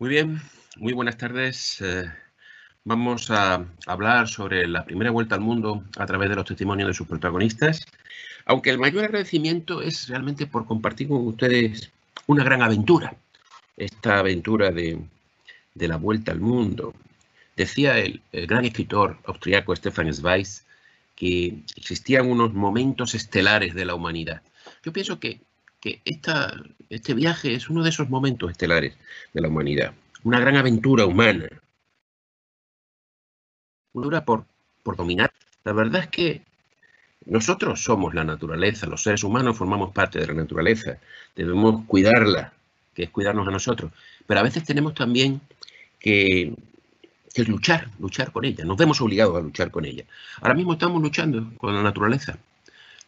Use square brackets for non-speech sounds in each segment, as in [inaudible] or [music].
Muy bien, muy buenas tardes. Eh, vamos a hablar sobre la primera vuelta al mundo a través de los testimonios de sus protagonistas, aunque el mayor agradecimiento es realmente por compartir con ustedes una gran aventura, esta aventura de, la vuelta al mundo. Decía el, gran escritor austriaco Stefan Zweig que existían unos momentos estelares de la humanidad. Yo pienso que que este viaje es uno de esos momentos estelares de la humanidad, una gran aventura humana, una por, por dominar. La verdad es que nosotros somos la naturaleza, los seres humanos formamos parte de la naturaleza, debemos cuidarla, que es cuidarnos a nosotros, pero a veces tenemos también que, que luchar, luchar con ella, nos vemos obligados a luchar con ella. Ahora mismo estamos luchando con la naturaleza,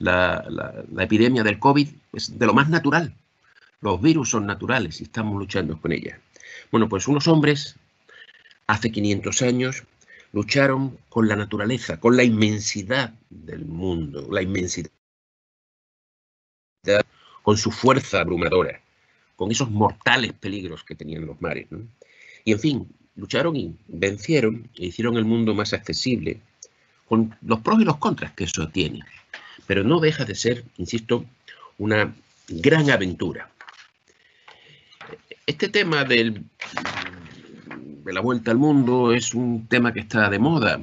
la, epidemia del COVID es de lo más natural. Los virus son naturales y estamos luchando con ella. Bueno, pues unos hombres hace 500 años lucharon con la naturaleza, con la inmensidad del mundo, la inmensidad, con su fuerza abrumadora, con esos mortales peligros que tenían los mares. Y en fin, lucharon y vencieron e hicieron el mundo más accesible, con los pros y los contras que eso tiene pero no deja de ser, insisto, una gran aventura. Este tema de la vuelta al mundo es un tema que está de moda.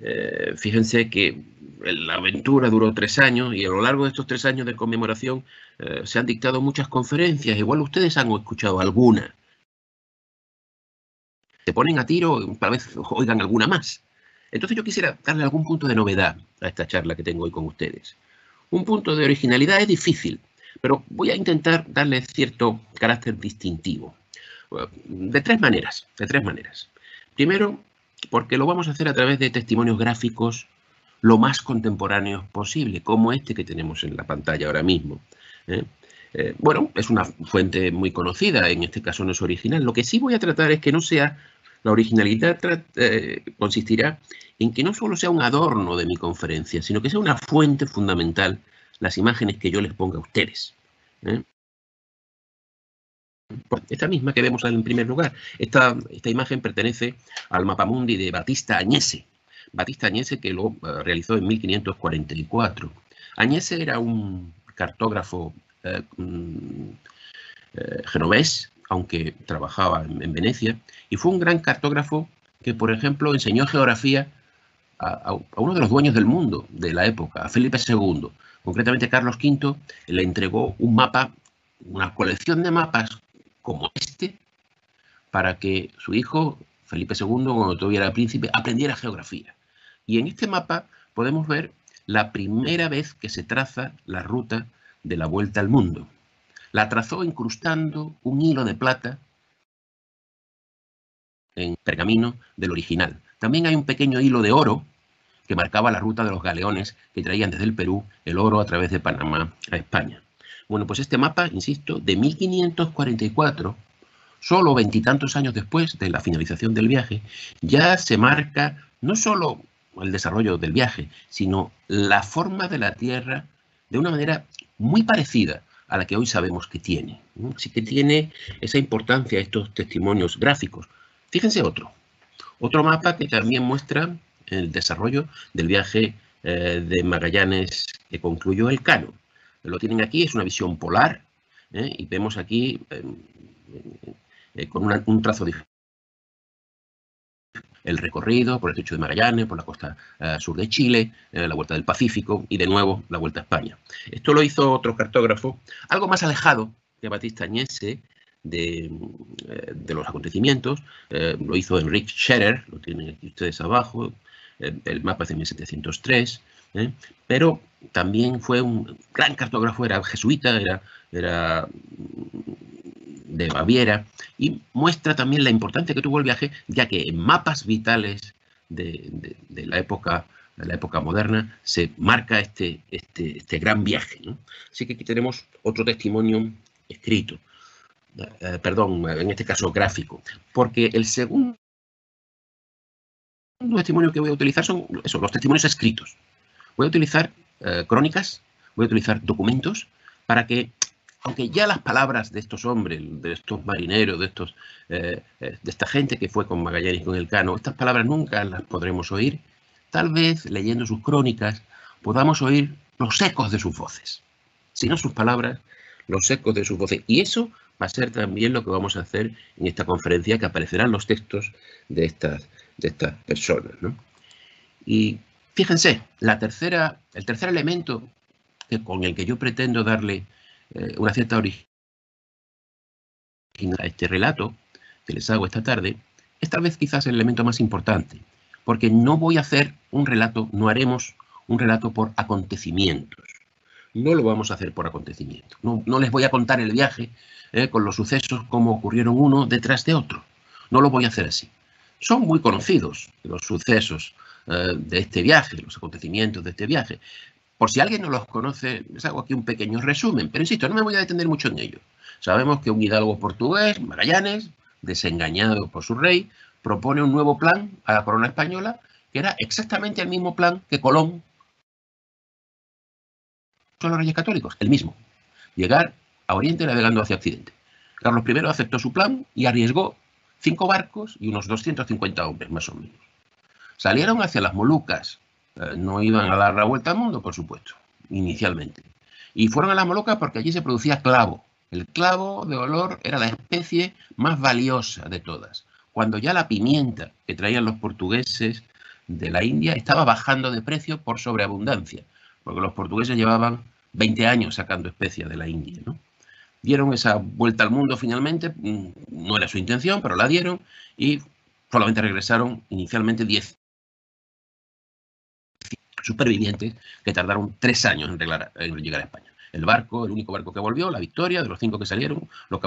Eh, fíjense que la aventura duró tres años y a lo largo de estos tres años de conmemoración eh, se han dictado muchas conferencias. Igual ustedes han escuchado alguna. Se ponen a tiro, tal vez oigan alguna más. Entonces yo quisiera darle algún punto de novedad a esta charla que tengo hoy con ustedes. Un punto de originalidad es difícil, pero voy a intentar darle cierto carácter distintivo. De tres maneras, de tres maneras. Primero, porque lo vamos a hacer a través de testimonios gráficos lo más contemporáneos posible, como este que tenemos en la pantalla ahora mismo. ¿eh? Eh, bueno, es una fuente muy conocida, en este caso no es original. Lo que sí voy a tratar es que no sea, la originalidad eh, consistirá en que no solo sea un adorno de mi conferencia, sino que sea una fuente fundamental las imágenes que yo les ponga a ustedes. ¿eh? Esta misma que vemos en primer lugar, esta, esta imagen pertenece al mapamundi de Batista Añese. Batista Añese que lo eh, realizó en 1544. Añese era un cartógrafo mm, genovés, aunque trabajaba en Venecia, y fue un gran cartógrafo que, por ejemplo, enseñó geografía a, uno de los dueños del mundo de la época, a Felipe II. Concretamente, Carlos V le entregó un mapa, una colección de mapas como este, para que su hijo, Felipe II, cuando todavía era príncipe, aprendiera geografía. Y en este mapa podemos ver la primera vez que se traza la ruta de la vuelta al mundo. La trazó incrustando un hilo de plata en pergamino del original. También hay un pequeño hilo de oro que marcaba la ruta de los galeones que traían desde el Perú el oro a través de Panamá a España. Bueno, pues este mapa, insisto, de 1544, solo veintitantos años después de la finalización del viaje, ya se marca no solo el desarrollo del viaje, sino la forma de la Tierra de una manera muy parecida a la que hoy sabemos que tiene. Así que tiene esa importancia estos testimonios gráficos. Fíjense otro, otro mapa que también muestra el desarrollo del viaje eh, de Magallanes que concluyó el Cano. Lo tienen aquí, es una visión polar, ¿eh? y vemos aquí eh, con un trazo el recorrido por el Estrecho de Magallanes, por la costa sur de Chile, la Vuelta del Pacífico y de nuevo la Vuelta a España. Esto lo hizo otro cartógrafo, algo más alejado que Batista Añese, de, los acontecimientos. lo hizo Enrique Scherer, lo tienen aquí ustedes abajo, el mapa es de 1703, ¿eh? pero también fue un gran cartógrafo, era jesuita, era, era de Baviera, y muestra también la importancia que tuvo el viaje, ya que en mapas vitales de, la época de la época moderna, se marca este, este, este gran viaje. Así que aquí tenemos otro testimonio escrito, eh, perdón, en este caso gráfico, porque el segundo testimonio que voy a utilizar son eso, los testimonios escritos. Voy a utilizar eh, crónicas, voy a utilizar documentos para que aunque ya las palabras de estos hombres, de estos marineros, de, estos, eh, eh, de esta gente que fue con Magallanes y con el Cano, estas palabras nunca las podremos oír, tal vez leyendo sus crónicas podamos oír los ecos de sus voces. Si no sus palabras, los ecos de sus voces. Y eso va a ser también lo que vamos a hacer en esta conferencia, que aparecerán los textos de estas, de estas personas. Y fíjense, la tercera, el tercer elemento con el que yo pretendo darle eh, una cierta origen a este relato que les hago esta tarde, es tal vez quizás el elemento más importante, porque no voy a hacer un relato, no haremos un relato por acontecimientos. No lo vamos a hacer por acontecimientos. No, les voy a contar el viaje eh, con los sucesos como ocurrieron uno detrás de otro. No lo voy a hacer así. Son muy conocidos los sucesos eh, de este viaje, los acontecimientos de este viaje. Por si alguien no los conoce, les hago aquí un pequeño resumen, pero insisto, no me voy a detener mucho en ello. Sabemos que un hidalgo portugués, Magallanes, desengañado por su rey, propone un nuevo plan a la corona española, que era exactamente el mismo plan que Colón son los reyes católicos, el mismo. Llegar a Oriente navegando hacia Occidente. Carlos I aceptó su plan y arriesgó cinco barcos y unos 250 hombres, más o menos. Salieron hacia las Molucas, no iban a dar la vuelta al mundo, por supuesto, inicialmente. Y fueron a las Molucas porque allí se producía clavo. El clavo de olor era la especie más valiosa de todas. Cuando ya la pimienta que traían los portugueses de la India estaba bajando de precio por sobreabundancia, porque los portugueses llevaban 20 años sacando especias de la India. Dieron esa vuelta al mundo finalmente, mm, no era su intención, pero la dieron y solamente regresaron inicialmente 10 supervivientes que tardaron tres años en, llegar a España. El barco, el único barco que volvió, la Victoria, de los cinco que salieron, lo,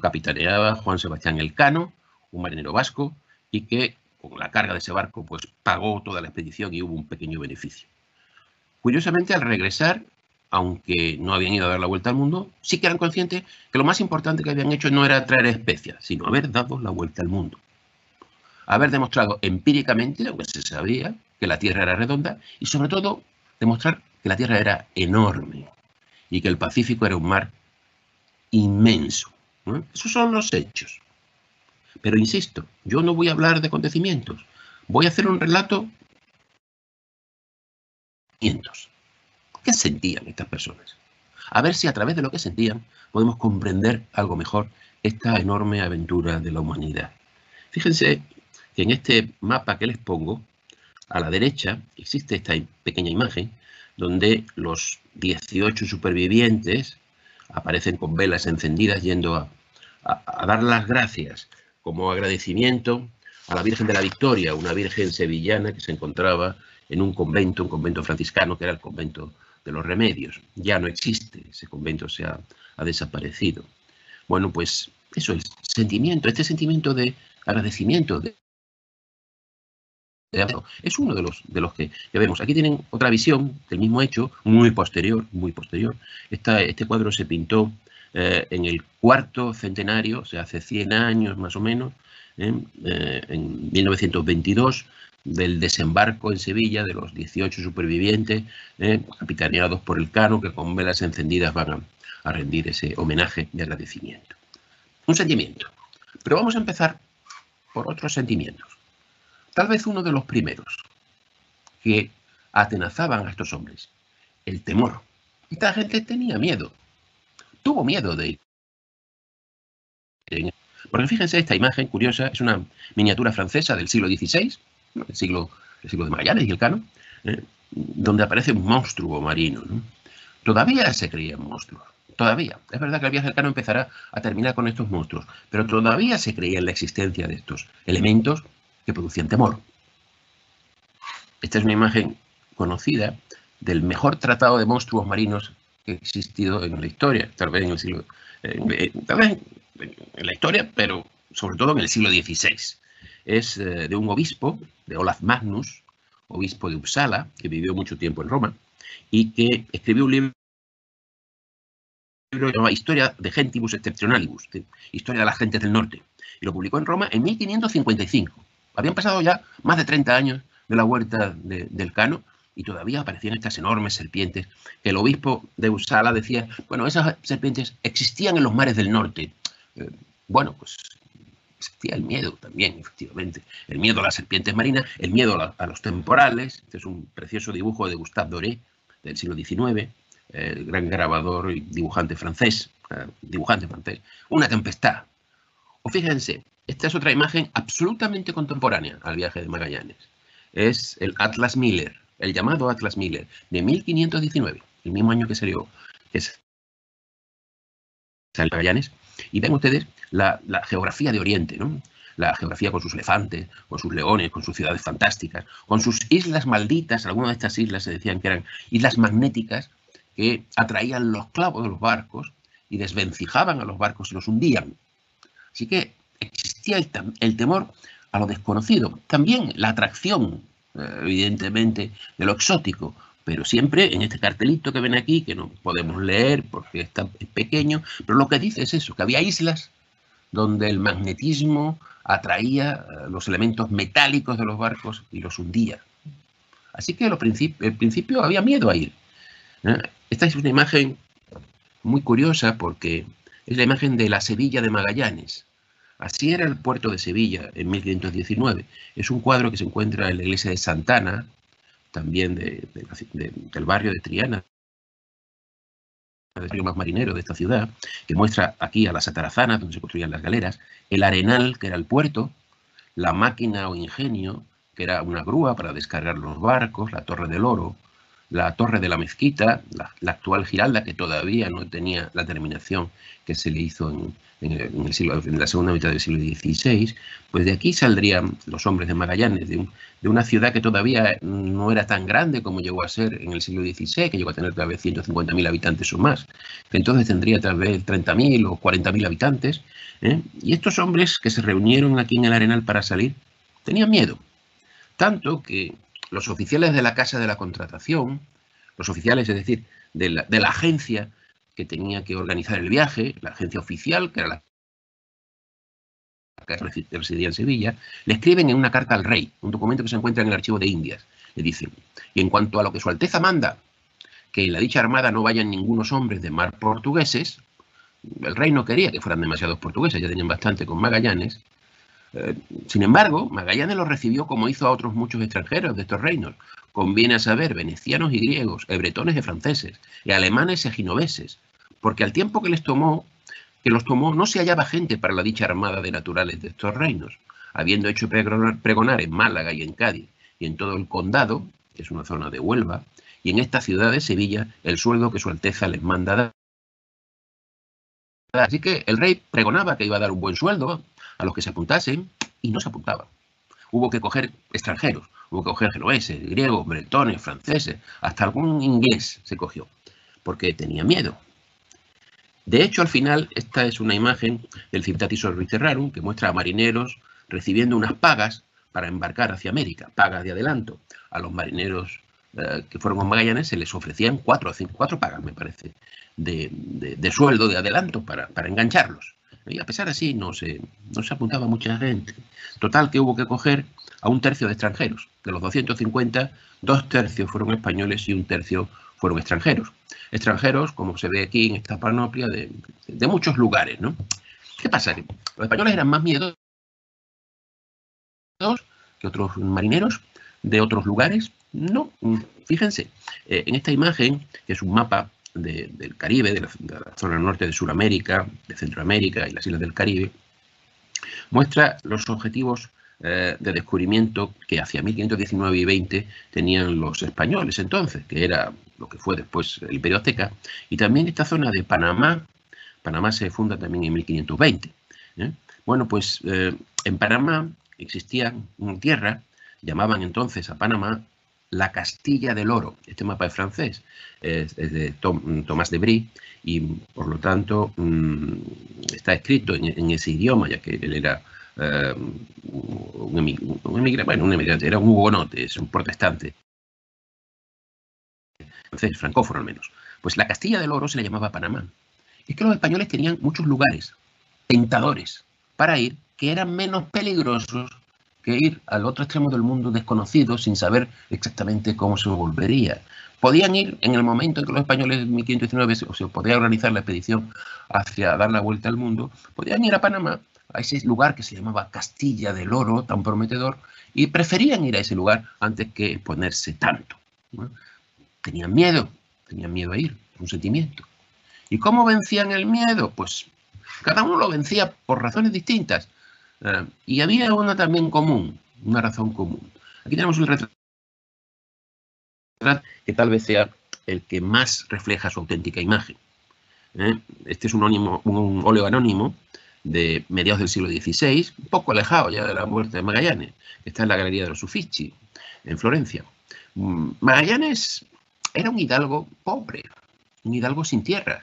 capitaneaba Juan Sebastián Elcano, un marinero vasco, y que con la carga de ese barco pues pagó toda la expedición y hubo un pequeño beneficio. Curiosamente, al regresar, aunque no habían ido a dar la vuelta al mundo, sí que eran conscientes que lo más importante que habían hecho no era traer especias, sino haber dado la vuelta al mundo. Haber demostrado empíricamente, aunque se sabía, que la Tierra era redonda y sobre todo demostrar que la Tierra era enorme y que el Pacífico era un mar inmenso. Esos son los hechos. Pero insisto, yo no voy a hablar de acontecimientos, voy a hacer un relato ¿Qué sentían estas personas? A ver si a través de lo que sentían podemos comprender algo mejor esta enorme aventura de la humanidad. Fíjense que en este mapa que les pongo, a la derecha existe esta pequeña imagen donde los 18 supervivientes aparecen con velas encendidas yendo a, dar las gracias como agradecimiento a la Virgen de la Victoria, una virgen sevillana que se encontraba en un convento, un convento franciscano que era el convento de los remedios. Ya no existe, ese convento se ha, desaparecido. Bueno, pues eso es sentimiento, este sentimiento de agradecimiento, de, es uno de los, de los que, vemos. Aquí tienen otra visión del mismo hecho, muy posterior, muy posterior. este cuadro se pintó eh, en el cuarto centenario, o sea, hace 100 años más o menos, ¿eh? Eh, en 1922, del desembarco en Sevilla de los 18 supervivientes, capitaneados por el Cano, que con velas encendidas van a, rendir ese homenaje de agradecimiento. Un sentimiento. Pero vamos a empezar por otros sentimientos. Tal vez uno de los primeros que atenazaban a estos hombres, el temor. Esta gente tenía miedo, tuvo miedo de ir. Porque fíjense, esta imagen curiosa es una miniatura francesa del siglo XVI, el siglo, siglo de Magallanes y el Cano, eh, donde aparece un monstruo marino. Todavía se creía en monstruos, todavía. Es verdad que el viaje del Cano empezará a terminar con estos monstruos, pero todavía se creía en la existencia de estos elementos que producían temor. Esta es una imagen conocida del mejor tratado de monstruos marinos que ha existido en la historia, tal vez en el siglo, tal vez en la historia, pero sobre todo en el siglo XVI es eh, de un obispo, de Olaf Magnus, obispo de Uppsala, que vivió mucho tiempo en Roma, y que escribió un libro llamado Historia de Gentibus Exceptionalibus, Historia de las gentes del norte, y lo publicó en Roma en 1555. Habían pasado ya más de 30 años de la huerta del Cano, y todavía aparecían estas enormes serpientes, el obispo de Usala decía, bueno, esas serpientes existían en los mares del norte. Eh, bueno, pues existía el miedo también, efectivamente. El miedo a las serpientes marinas, el miedo a, los temporales. Este es un precioso dibujo de Gustave Doré, del siglo XIX, el gran grabador y dibujante francés, eh, dibujante francés. Una tempestad. O fíjense, esta es otra imagen absolutamente contemporánea al viaje de Magallanes. Es el Atlas Miller, el llamado Atlas Miller, de 1519, el mismo año que salió, que es Magallanes. Y ven ustedes la, geografía de Oriente, ¿no? la geografía con sus elefantes, con sus leones, con sus ciudades fantásticas, con sus islas malditas, algunas de estas islas se decían que eran islas magnéticas que atraían los clavos de los barcos y desvencijaban a los barcos y los hundían. Así que existía el, temor a lo desconocido, también la atracción, eh, evidentemente, de lo exótico, pero siempre en este cartelito que ven aquí, que no podemos leer porque está pequeño, pero lo que dice es eso, que había islas donde el magnetismo atraía eh, los elementos metálicos de los barcos y los hundía. Así que al principio había miedo a ir. ¿eh? Esta es una imagen muy curiosa porque es la imagen de la Sevilla de Magallanes. Así era el puerto de Sevilla en 1519. Es un cuadro que se encuentra en la iglesia de Santana, también del barrio de Triana, el barrio más marinero de esta ciudad, que muestra aquí a las atarazanas donde se construían las galeras, el arenal, que era el puerto, la máquina o ingenio, que era una grúa para descargar los barcos, la torre del oro, la torre de la mezquita, la, actual Giralda, que todavía no tenía la terminación que se le hizo en, el siglo, en la segunda mitad del siglo XVI, pues de aquí saldrían los hombres de Magallanes, de, una ciudad que todavía no era tan grande como llegó a ser en el siglo XVI, que llegó a tener tal vez 150.000 habitantes o más, que entonces tendría tal vez 30.000 o 40.000 habitantes. ¿eh? Y estos hombres que se reunieron aquí en el Arenal para salir, tenían miedo. Tanto que los oficiales de la Casa de la Contratación, los oficiales, es decir, de la, agencia que tenía que organizar el viaje, la agencia oficial, que era la que residía en Sevilla, le escriben en una carta al rey, un documento que se encuentra en el archivo de Indias. Le dicen, y en cuanto a lo que su Alteza manda, que en la dicha armada no vayan ningunos hombres de mar portugueses, el rey no quería que fueran demasiados portugueses, ya tenían bastante con Magallanes, sin embargo, Magallanes lo recibió como hizo a otros muchos extranjeros de estos reinos. Conviene a saber, venecianos y griegos, hebretones y franceses, y alemanes y genoveses, porque al tiempo que les tomó, que los tomó, no se hallaba gente para la dicha armada de naturales de estos reinos, habiendo hecho pregonar, en Málaga y en Cádiz, y en todo el condado, que es una zona de Huelva, y en esta ciudad de Sevilla, el sueldo que su Alteza les manda dar. Así que el rey pregonaba que iba a dar un buen sueldo a los que se apuntasen y no se apuntaban. Hubo que coger extranjeros, hubo que coger genoveses, griegos, bretones, franceses, hasta algún inglés se cogió, porque tenía miedo. De hecho, al final, esta es una imagen del Civitatis Terrarum que muestra a marineros recibiendo unas pagas para embarcar hacia América, pagas de adelanto. A los marineros eh, que fueron con Magallanes se les ofrecían cuatro, cinco, cuatro pagas, me parece, de, sueldo de adelanto para, para engancharlos. Y a pesar de así, no se, no se apuntaba mucha gente. Total que hubo que coger a un tercio de extranjeros. De los 250, dos tercios fueron españoles y un tercio fueron extranjeros. Extranjeros, como se ve aquí en esta panoplia, de, muchos lugares, ¿no? ¿Qué pasa? los españoles eran más miedosos que otros marineros de otros lugares. No, fíjense, eh, en esta imagen, que es un mapa del Caribe, de la, zona norte de Sudamérica, de Centroamérica y las islas del Caribe, muestra los objetivos eh, de descubrimiento que hacia 1519 y 20 tenían los españoles entonces, que era lo que fue después el Imperio Azteca, y también esta zona de Panamá. Panamá se funda también en 1520. ¿eh? Bueno, pues eh, en Panamá existía una tierra, llamaban entonces a Panamá la Castilla del Oro. Este mapa es francés, es, de Tomás de Brie y por lo tanto mm, está escrito en, ese idioma, ya que él era eh, un, emigrante, bueno, un emigrante, era un hugonote, es un protestante. Francés, francófono al menos. Pues la Castilla del Oro se le llamaba Panamá. Es que los españoles tenían muchos lugares tentadores para ir que eran menos peligrosos que ir al otro extremo del mundo desconocido sin saber exactamente cómo se volvería. Podían ir en el momento en que los españoles en 1519 o se podía organizar la expedición hacia dar la vuelta al mundo, podían ir a Panamá, a ese lugar que se llamaba Castilla del Oro, tan prometedor, y preferían ir a ese lugar antes que exponerse tanto. Tenían miedo, tenían miedo a ir, un sentimiento. ¿Y cómo vencían el miedo? Pues cada uno lo vencía por razones distintas. Eh, y había una también común, una razón común. Aquí tenemos un retrato que tal vez sea el que más refleja su auténtica imagen. ¿eh? Este es un, un óleo anónimo de mediados del siglo XVI, un poco alejado ya de la muerte de Magallanes, que está en la Galería de los Uffizi, en Florencia. Mm, Magallanes era un hidalgo pobre, un hidalgo sin tierra.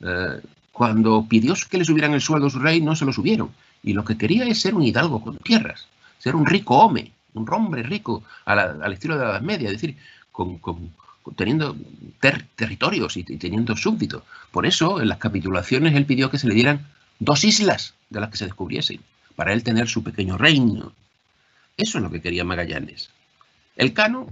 Eh, cuando pidió que le subieran el sueldo a su rey, no se lo subieron. Y lo que quería es ser un hidalgo con tierras, ser un rico hombre, un hombre rico al estilo de la Edad Media, es decir, con, teniendo territorios y, teniendo súbditos. Por eso, en las capitulaciones, él pidió que se le dieran dos islas de las que se descubriesen, para él tener su pequeño reino. Eso es lo que quería Magallanes. El Cano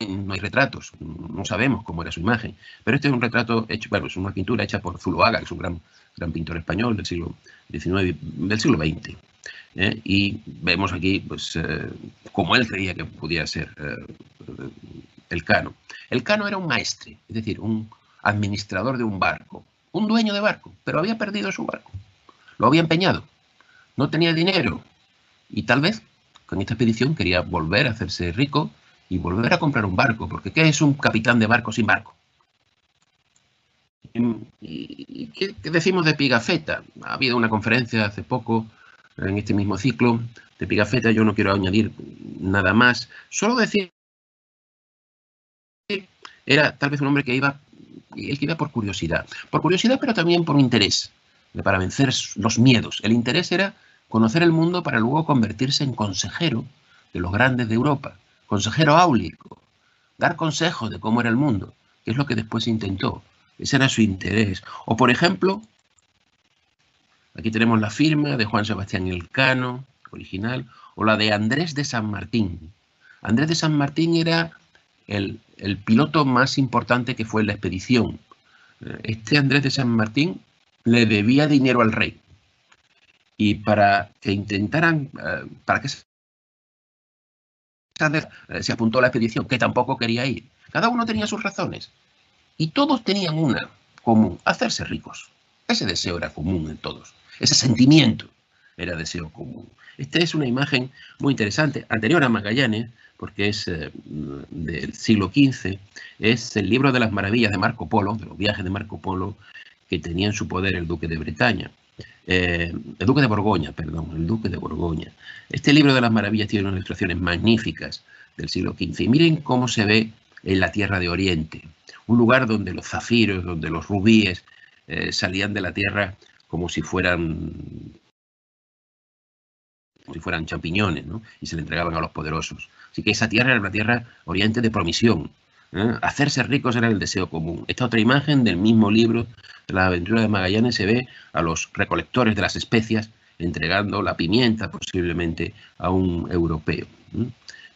no hay retratos, no sabemos cómo era su imagen, pero este es un retrato hecho, bueno, es una pintura hecha por Zuloaga, que es un gran, gran pintor español del siglo XIX, del siglo XX. ¿eh? Y vemos aquí, pues, eh, como él creía que podía ser eh, el cano. El cano era un maestre, es decir, un administrador de un barco, un dueño de barco, pero había perdido su barco, lo había empeñado, no tenía dinero y tal vez con esta expedición quería volver a hacerse rico y volver a comprar un barco, porque ¿qué es un capitán de barco sin barco? ¿Y qué decimos de Pigafetta? Ha habido una conferencia hace poco, en este mismo ciclo, de Pigafetta, yo no quiero añadir nada más, solo decir era tal vez un hombre que iba, él que iba por curiosidad, por curiosidad pero también por interés, para vencer los miedos. El interés era conocer el mundo para luego convertirse en consejero de los grandes de Europa consejero áulico, dar consejos de cómo era el mundo, que es lo que después intentó. Ese era su interés. O, por ejemplo, aquí tenemos la firma de Juan Sebastián Elcano, original, o la de Andrés de San Martín. Andrés de San Martín era el, el piloto más importante que fue en la expedición. Este Andrés de San Martín le debía dinero al rey. Y para que intentaran, eh, para que eh, se apuntó a la expedición, que tampoco quería ir. Cada uno tenía sus razones. Y todos tenían una común, hacerse ricos. Ese deseo era común en todos. Ese sentimiento era deseo común. Esta es una imagen muy interesante, anterior a Magallanes, porque es eh, del siglo XV, es el libro de las maravillas de Marco Polo, de los viajes de Marco Polo, que tenía en su poder el duque de Bretaña. Eh, el Duque de Borgoña, perdón, el Duque de Borgoña. Este libro de las maravillas tiene unas ilustraciones magníficas del siglo XV. Y miren cómo se ve en la Tierra de Oriente, un lugar donde los zafiros, donde los rubíes eh, salían de la tierra como si fueran como si fueran champiñones, ¿no? y se le entregaban a los poderosos. Así que esa tierra era una tierra oriente de promisión, ¿eh? Hacerse ricos era el deseo común. Esta otra imagen del mismo libro de la aventura de Magallanes se ve a los recolectores de las especias entregando la pimienta posiblemente a un europeo.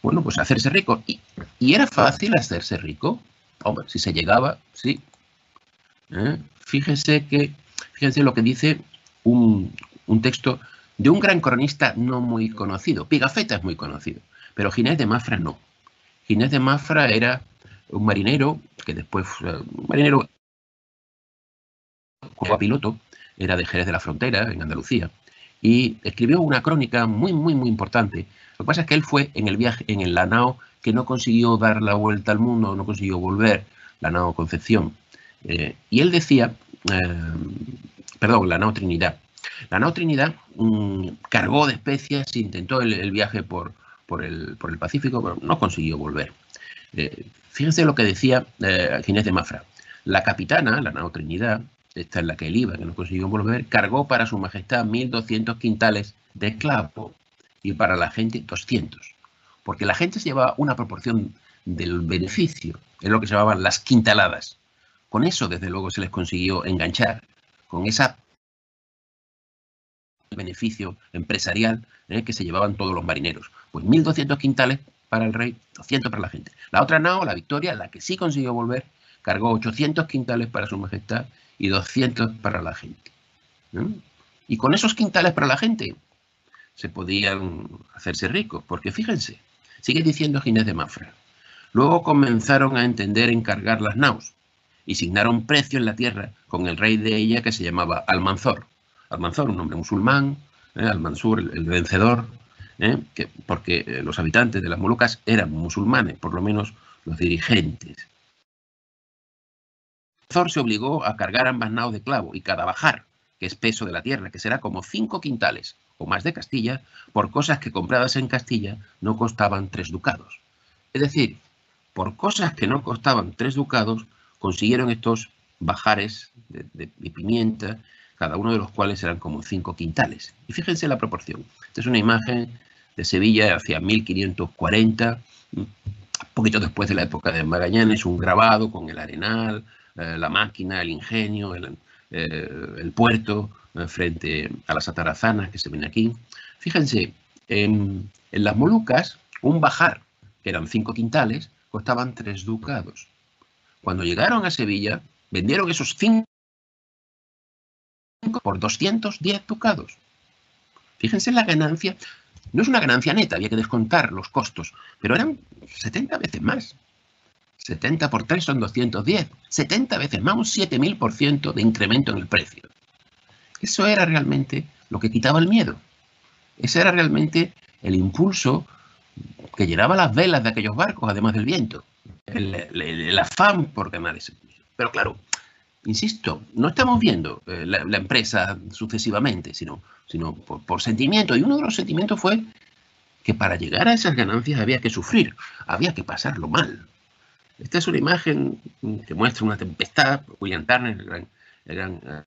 Bueno, pues hacerse rico. ¿Y, era fácil hacerse rico? Si se llegaba, sí. ¿Eh? Fíjense que, fíjense lo que dice un, un texto de un gran cronista no muy conocido. Pigafetta es muy conocido, pero Ginés de Mafra no. Ginés de Mafra era un marinero, que después, un marinero como piloto, era de Jerez de la Frontera, en Andalucía, y escribió una crónica muy, muy, muy importante. Lo que pasa es que él fue en el viaje, en el Lanao, que no consiguió dar la vuelta al mundo, no consiguió volver, Lanao Concepción. Eh, y él decía, eh, perdón, Lanao Trinidad. Lanao Trinidad mm, cargó de especias, intentó el, viaje por, por, el, por el Pacífico, pero no consiguió volver. Eh, fíjense lo que decía eh, Ginés de Mafra. La capitana, la nao Trinidad, esta es la que él iba, que no consiguió volver, cargó para su majestad 1.200 quintales de esclavo y para la gente 200. Porque la gente se llevaba una proporción del beneficio, es lo que se llamaban las quintaladas. Con eso, desde luego, se les consiguió enganchar, con esa beneficio empresarial ¿eh? que se llevaban todos los marineros. Pues 1.200 quintales para el rey, 200 para la gente. La otra nao, la Victoria, la que sí consiguió volver, cargó 800 quintales para su majestad y 200 para la gente. Y con esos quintales para la gente se podían hacerse ricos, porque fíjense, sigue diciendo Ginés de Mafra, luego comenzaron a entender encargar las naos y signaron precio en la tierra con el rey de ella que se llamaba Almanzor. Almanzor, un hombre musulmán, ¿eh? Almansur, el, vencedor, ¿eh? que, porque eh, los habitantes de las Molucas eran musulmanes, por lo menos los dirigentes. Almanzor se obligó a cargar ambas naos de clavo y cada bajar, que es peso de la tierra, que será como cinco quintales más de Castilla, por cosas que compradas en Castilla no costaban tres ducados. Es decir, por cosas que no costaban tres ducados, consiguieron estos bajares de pimienta cada uno de los cuales eran como cinco quintales. Y fíjense la proporción. Esta es una imagen de Sevilla hacia 1540, un poquito después de la época de Magallanes, un grabado con el arenal, eh, la máquina, el ingenio, el, eh, puerto, eh, frente a las atarazanas que se ven aquí. Fíjense, en, en las Molucas, un bajar, que eran cinco quintales, costaban tres ducados. Cuando llegaron a Sevilla, vendieron esos cinco por 210 ducados. Fíjense la ganancia. No es una ganancia neta, había que descontar los costos, pero eran 70 veces más. 70 por 3 son 210. 70 veces más, un 7000% de incremento en el precio. Eso era realmente lo que quitaba el miedo. Ese era realmente el impulso que llenaba las velas de aquellos barcos, además del viento. El, el afán por ganar ese. Pero claro, insisto, no estamos viendo eh, la, empresa sucesivamente, sino, sino por, sentimiento. Y uno de los sentimientos fue que para llegar a esas ganancias había que sufrir, había que pasarlo mal. Esta es una imagen que muestra una tempestad, William Turner, el gran, el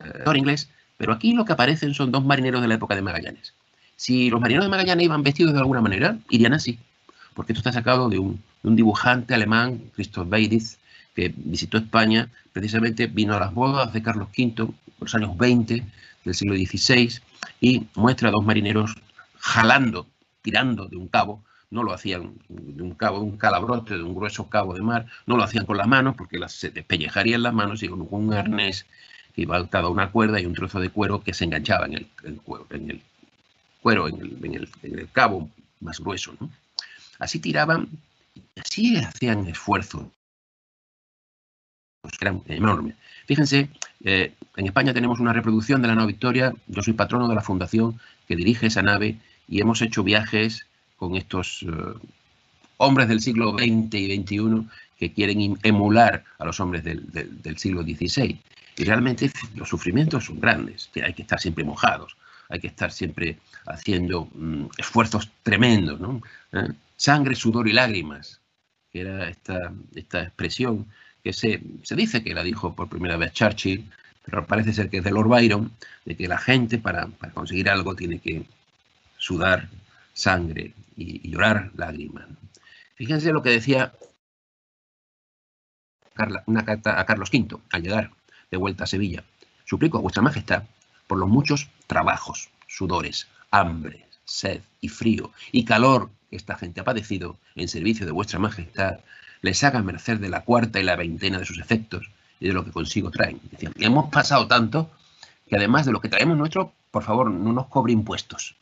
eh, inglés, pero aquí lo que aparecen son dos marineros de la época de Magallanes. Si los marineros de Magallanes iban vestidos de alguna manera, irían así, porque esto está sacado de un, dibujante alemán, Christoph Beiditz, que visitó España, precisamente vino a las bodas de Carlos V, en los años 20 del siglo XVI, y muestra a dos marineros jalando, tirando de un cabo, no lo hacían de un cabo, de un calabrote, de un grueso cabo de mar, no lo hacían con las manos porque las, se despellejarían las manos, y con un arnés que iba atado a una cuerda y un trozo de cuero que se enganchaba en el, cuero, en el, cuero, en el, cabo más grueso. Así tiraban, y así hacían esfuerzo pues, eran enormes. Fíjense, eh, en España tenemos una reproducción de la nave Victoria, yo soy patrono de la fundación que dirige esa nave y hemos hecho viajes con estos eh, hombres del siglo XX y XXI que quieren emular a los hombres del, siglo XVI. Y realmente los sufrimientos son grandes, hay que estar siempre mojados, hay que estar siempre haciendo mm, esfuerzos tremendos, ¿no? ¿Eh? Sangre, sudor y lágrimas, que era esta, esta expresión que se, dice que la dijo por primera vez Churchill, pero parece ser que es de Lord Byron, de que la gente para, conseguir algo tiene que sudar sangre y, llorar lágrimas. Fíjense lo que decía una carta a Carlos V al llegar de vuelta a Sevilla. Suplico a vuestra majestad por los muchos trabajos, sudores, hambre, sed y frío y calor que esta gente ha padecido en servicio de vuestra majestad, les haga merced de la cuarta y la veintena de sus efectos y de lo que consigo traen. Decían, hemos pasado tanto que además de lo que traemos nuestro, por favor, no nos cobre impuestos.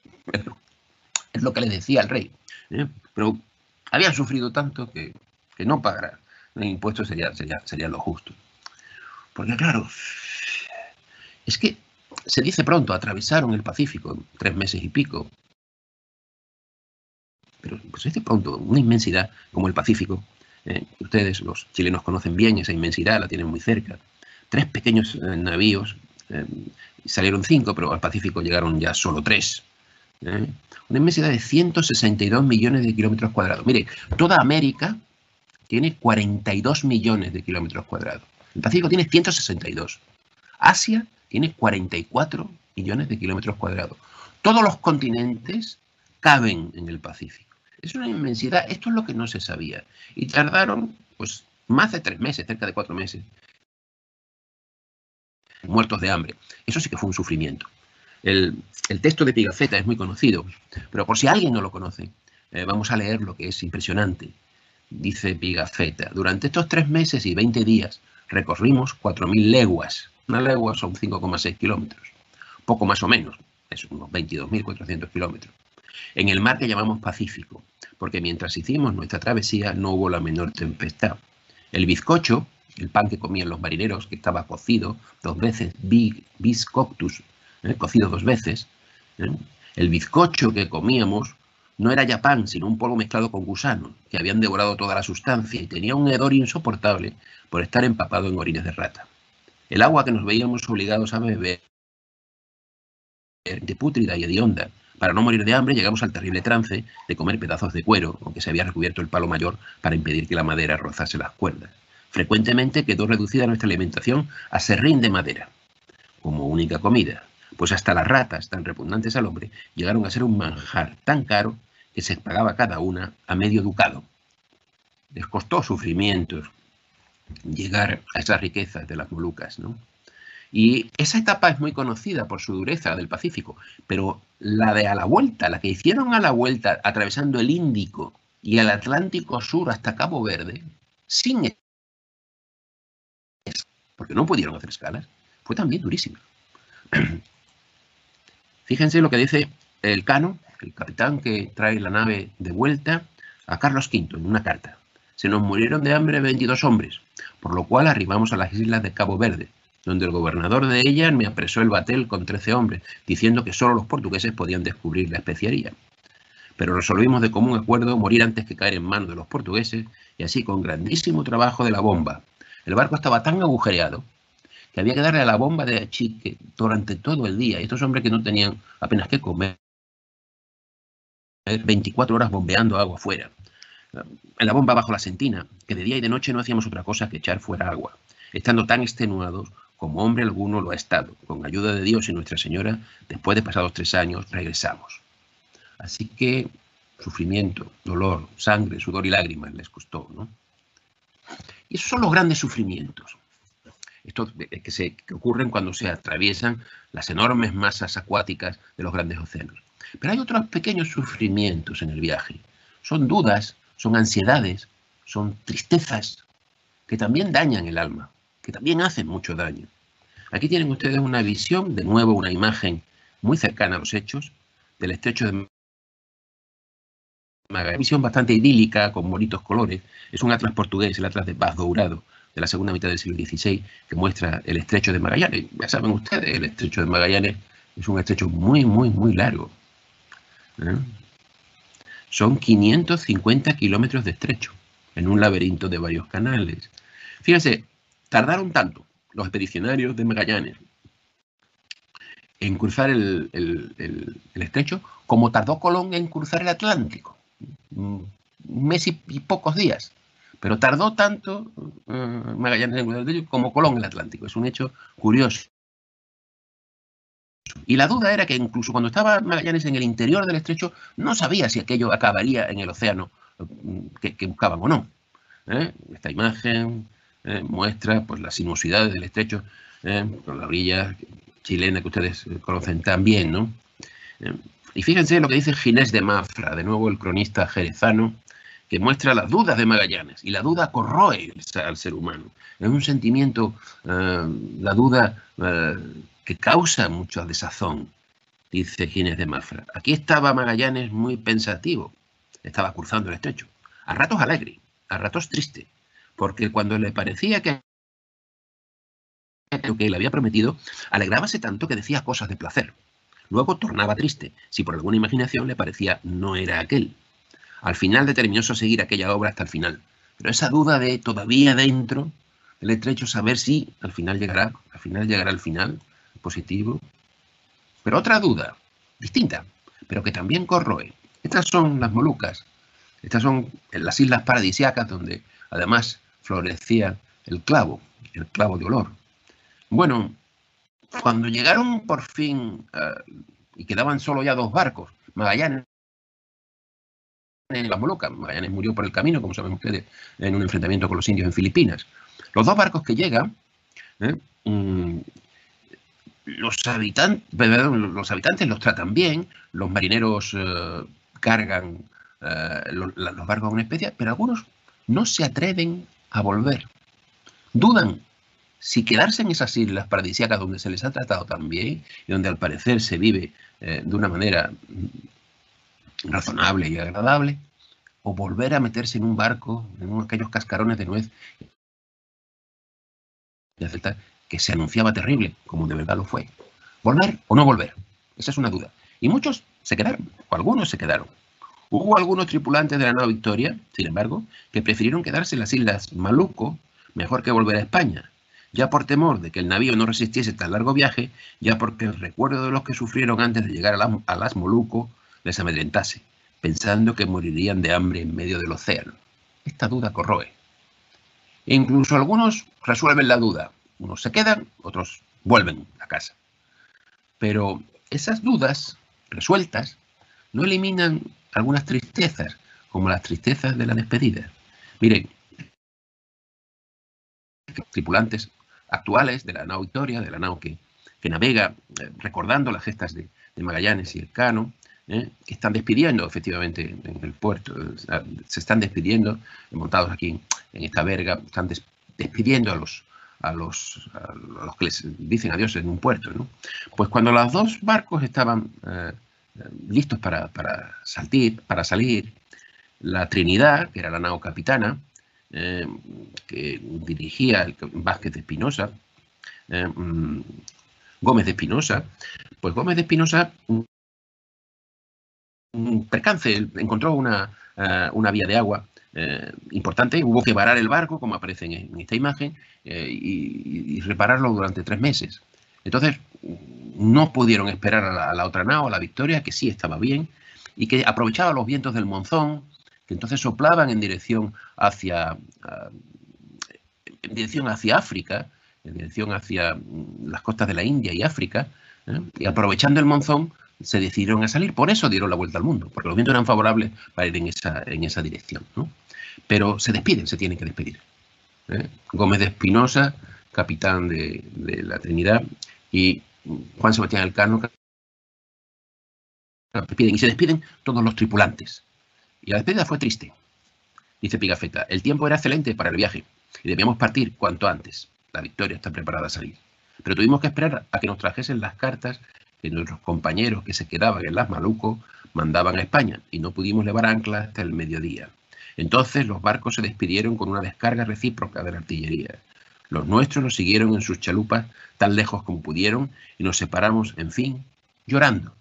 Es lo que le decía al rey. ¿eh? Pero habían sufrido tanto que, no pagar impuestos sería, sería, sería lo justo. Porque claro, es que se dice pronto, atravesaron el Pacífico tres meses y pico. Pero pues dice pronto, una inmensidad como el Pacífico, eh, ustedes, los chilenos, conocen bien esa inmensidad, la tienen muy cerca. Tres pequeños eh, navíos, salieron cinco, pero al Pacífico llegaron ya solo tres. Una inmensidad de 162 millones de kilómetros cuadrados. Mire, toda América tiene 42 millones de kilómetros cuadrados. El Pacífico tiene 162. Asia tiene 44 millones de kilómetros cuadrados. Todos los continentes caben en el Pacífico. Es una inmensidad. Esto es lo que no se sabía. Y tardaron, pues, más de tres meses, cerca de cuatro meses. muertos de hambre. Eso sí que fue un sufrimiento. El, texto de Pigafetta es muy conocido, pero por si alguien no lo conoce, eh, vamos a leer lo que es impresionante. Dice Pigafetta, durante estos tres meses y 20 días recorrimos 4.000 leguas. Una legua son 5,6 kilómetros, poco más o menos, es unos 22.400 kilómetros. En el mar que llamamos Pacífico, porque mientras hicimos nuestra travesía no hubo la menor tempestad. El bizcocho, el pan que comían los marineros, que estaba cocido dos veces, bis coctus, cocido dos veces, ¿eh? el bizcocho que comíamos no era ya pan, sino un polvo mezclado con gusanos, que habían devorado toda la sustancia y tenía un hedor insoportable por estar empapado en orines de rata. El agua que nos veíamos obligados a beber de pútrida y hedionda, para no morir de hambre, llegamos al terrible trance de comer pedazos de cuero, aunque se había recubierto el palo mayor para impedir que la madera rozase las cuerdas. Frecuentemente quedó reducida nuestra alimentación a serrín de madera, como única comida, pues hasta las ratas, tan repugnantes al hombre, llegaron a ser un manjar tan caro que se pagaba cada una a medio ducado. Les costó sufrimientos llegar a esas riquezas de las Molucas, ¿no? Y esa etapa es muy conocida por su dureza del Pacífico, pero la de a la vuelta, la que hicieron a la vuelta atravesando el Índico y el Atlántico Sur hasta Cabo Verde, sin porque no pudieron hacer escalas, fue también durísima. [clears throat] Fíjense lo que dice el Cano, el capitán que trae la nave de vuelta a Carlos V en una carta. Se nos murieron de hambre 22 hombres, por lo cual arribamos a las islas de Cabo Verde, donde el gobernador de ellas me apresó el batel con 13 hombres, diciendo que solo los portugueses podían descubrir la especiaría. Pero resolvimos de común acuerdo morir antes que caer en manos de los portugueses, y así con grandísimo trabajo de la bomba. El barco estaba tan agujereado que había que darle a la bomba de achique durante todo el día, y estos hombres que no tenían apenas que comer, 24 horas bombeando agua afuera. En la bomba bajo la sentina, que de día y de noche no hacíamos otra cosa que echar fuera agua. Estando tan extenuados, como hombre alguno lo ha estado. Con ayuda de Dios y Nuestra Señora, después de pasados tres años, regresamos. Así que sufrimiento, dolor, sangre, sudor y lágrimas les costó, ¿no? Y esos son los grandes sufrimientos. Estos que, se, que ocurren cuando se atraviesan las enormes masas acuáticas de los grandes océanos. Pero hay otros pequeños sufrimientos en el viaje. Son dudas, son ansiedades, son tristezas que también dañan el alma que también hacen mucho daño. Aquí tienen ustedes una visión, de nuevo una imagen muy cercana a los hechos, del estrecho de Magallanes. Una visión bastante idílica, con bonitos colores. Es un atlas portugués, el atlas de Paz Dourado, de la segunda mitad del siglo XVI, que muestra el estrecho de Magallanes. Ya saben ustedes, el estrecho de Magallanes es un estrecho muy, muy, muy largo. ¿eh? Son 550 kilómetros de estrecho, en un laberinto de varios canales. Fíjense, Tardaron tanto los expedicionarios de Magallanes en cruzar el, estrecho como tardó Colón en cruzar el Atlántico. Un mes y, pocos días. Pero tardó tanto uh, Magallanes en cruzar el estrecho como Colón en el Atlántico. Es un hecho curioso. Y la duda era que incluso cuando estaba Magallanes en el interior del estrecho, no sabía si aquello acabaría en el océano uh, que, buscaban o no. ¿Eh? Esta imagen eh, muestra pues, las sinuosidades del estrecho, eh, con la orilla chilena que ustedes conocen también. ¿no? Eh, y fíjense lo que dice Ginés de Mafra, de nuevo el cronista jerezano, que muestra las dudas de Magallanes. Y la duda corroe al ser humano. Es un sentimiento, la duda que causa mucho desazón, dice Ginés de Mafra. Aquí estaba Magallanes muy pensativo, estaba cruzando el estrecho. A ratos alegre, a ratos triste, porque cuando le parecía que lo que él había prometido, alegrábase tanto que decía cosas de placer. Luego tornaba triste, si por alguna imaginación le parecía no era aquel. Al final determinó seguir aquella obra hasta el final. Pero esa duda de todavía dentro del estrecho saber si al final llegará, al final llegará al final positivo. Pero otra duda, distinta, pero que también corroe. Estas son las Molucas. Estas son las islas paradisiacas donde además florecía el clavo, el clavo de olor. Bueno, cuando llegaron por fin eh, y quedaban solo ya dos barcos, Magallanes en la Molucas, Magallanes murió por el camino, como saben ustedes, en un enfrentamiento con los indios en Filipinas. Los dos barcos que llegan, eh, mm, los, habitantes, los tratan bien, los marineros eh, cargan los, barcos con una especie, pero algunos no se atreven a volver. Dudan si quedarse en esas islas paradisíacas donde se les ha tratado tan bien y donde al parecer se vive de una manera razonable y agradable, o volver a meterse en un barco, en uno de aquellos cascarones de nuez que se anunciaba terrible, como de verdad lo fue. ¿Volver o no volver? Esa es una duda. Y muchos se quedaron, o algunos se quedaron. Hubo algunos tripulantes de la nave Victoria, sin embargo, que prefirieron quedarse en las islas Maluco mejor que volver a España, ya por temor de que el navío no resistiese tan largo viaje, ya porque el recuerdo de los que sufrieron antes de llegar a, a las Moluco les amedrentase pensando que morirían de hambre en medio del océano. Esta duda corroe. E incluso algunos resuelven la duda. Unos se quedan, otros vuelven a casa. Pero esas dudas resueltas no eliminan algunas tristezas, como las tristezas de la despedida. Miren, tripulantes actuales de la nao Victoria, de la nao que, navega eh, recordando las gestas de, de Magallanes y el Cano, ¿eh? que están despidiendo efectivamente en el puerto, se están despidiendo, montados aquí en esta verga, están despidiendo a los, a los, los que les dicen adiós en un puerto. Pues cuando los dos barcos estaban eh, listos para, para, para salir, la Trinidad, que era la nao capitana, eh, que dirigía el Vázquez de Espinosa, mm, Gómez de Espinosa, pues Gómez de Espinosa percance, encontró una, eh, una vía de agua eh, importante, hubo que varar el barco, como aparece en, esta imagen, eh, y, repararlo durante tres meses. Entonces, no pudieron esperar a la, otra nao, a la Victoria, que sí estaba bien, y que aprovechaba los vientos del monzón, que entonces soplaban en dirección hacia, en dirección hacia África, en dirección hacia mm, las costas de la India y África, y aprovechando el monzón, se decidieron a salir. Por eso dieron la vuelta al mundo, porque los vientos eran favorables para ir en esa, en esa dirección. Pero se despiden, se tienen que despedir. ¿eh? Gómez de Espinosa, capitán de, la Trinidad, y Juan Sebastián Elcano, y se despiden todos los tripulantes. Y la despedida fue triste, dice Pigafetta. El tiempo era excelente para el viaje y debíamos partir cuanto antes. La victoria está preparada a salir. Pero tuvimos que esperar a que nos trajesen las cartas nuestros compañeros que se quedaban en las Malucos mandaban a España y no pudimos levar ancla hasta el mediodía. Entonces los barcos se despidieron con una descarga recíproca de la artillería. Los nuestros nos siguieron en sus chalupas tan lejos como pudieron y nos separamos, en fin, llorando.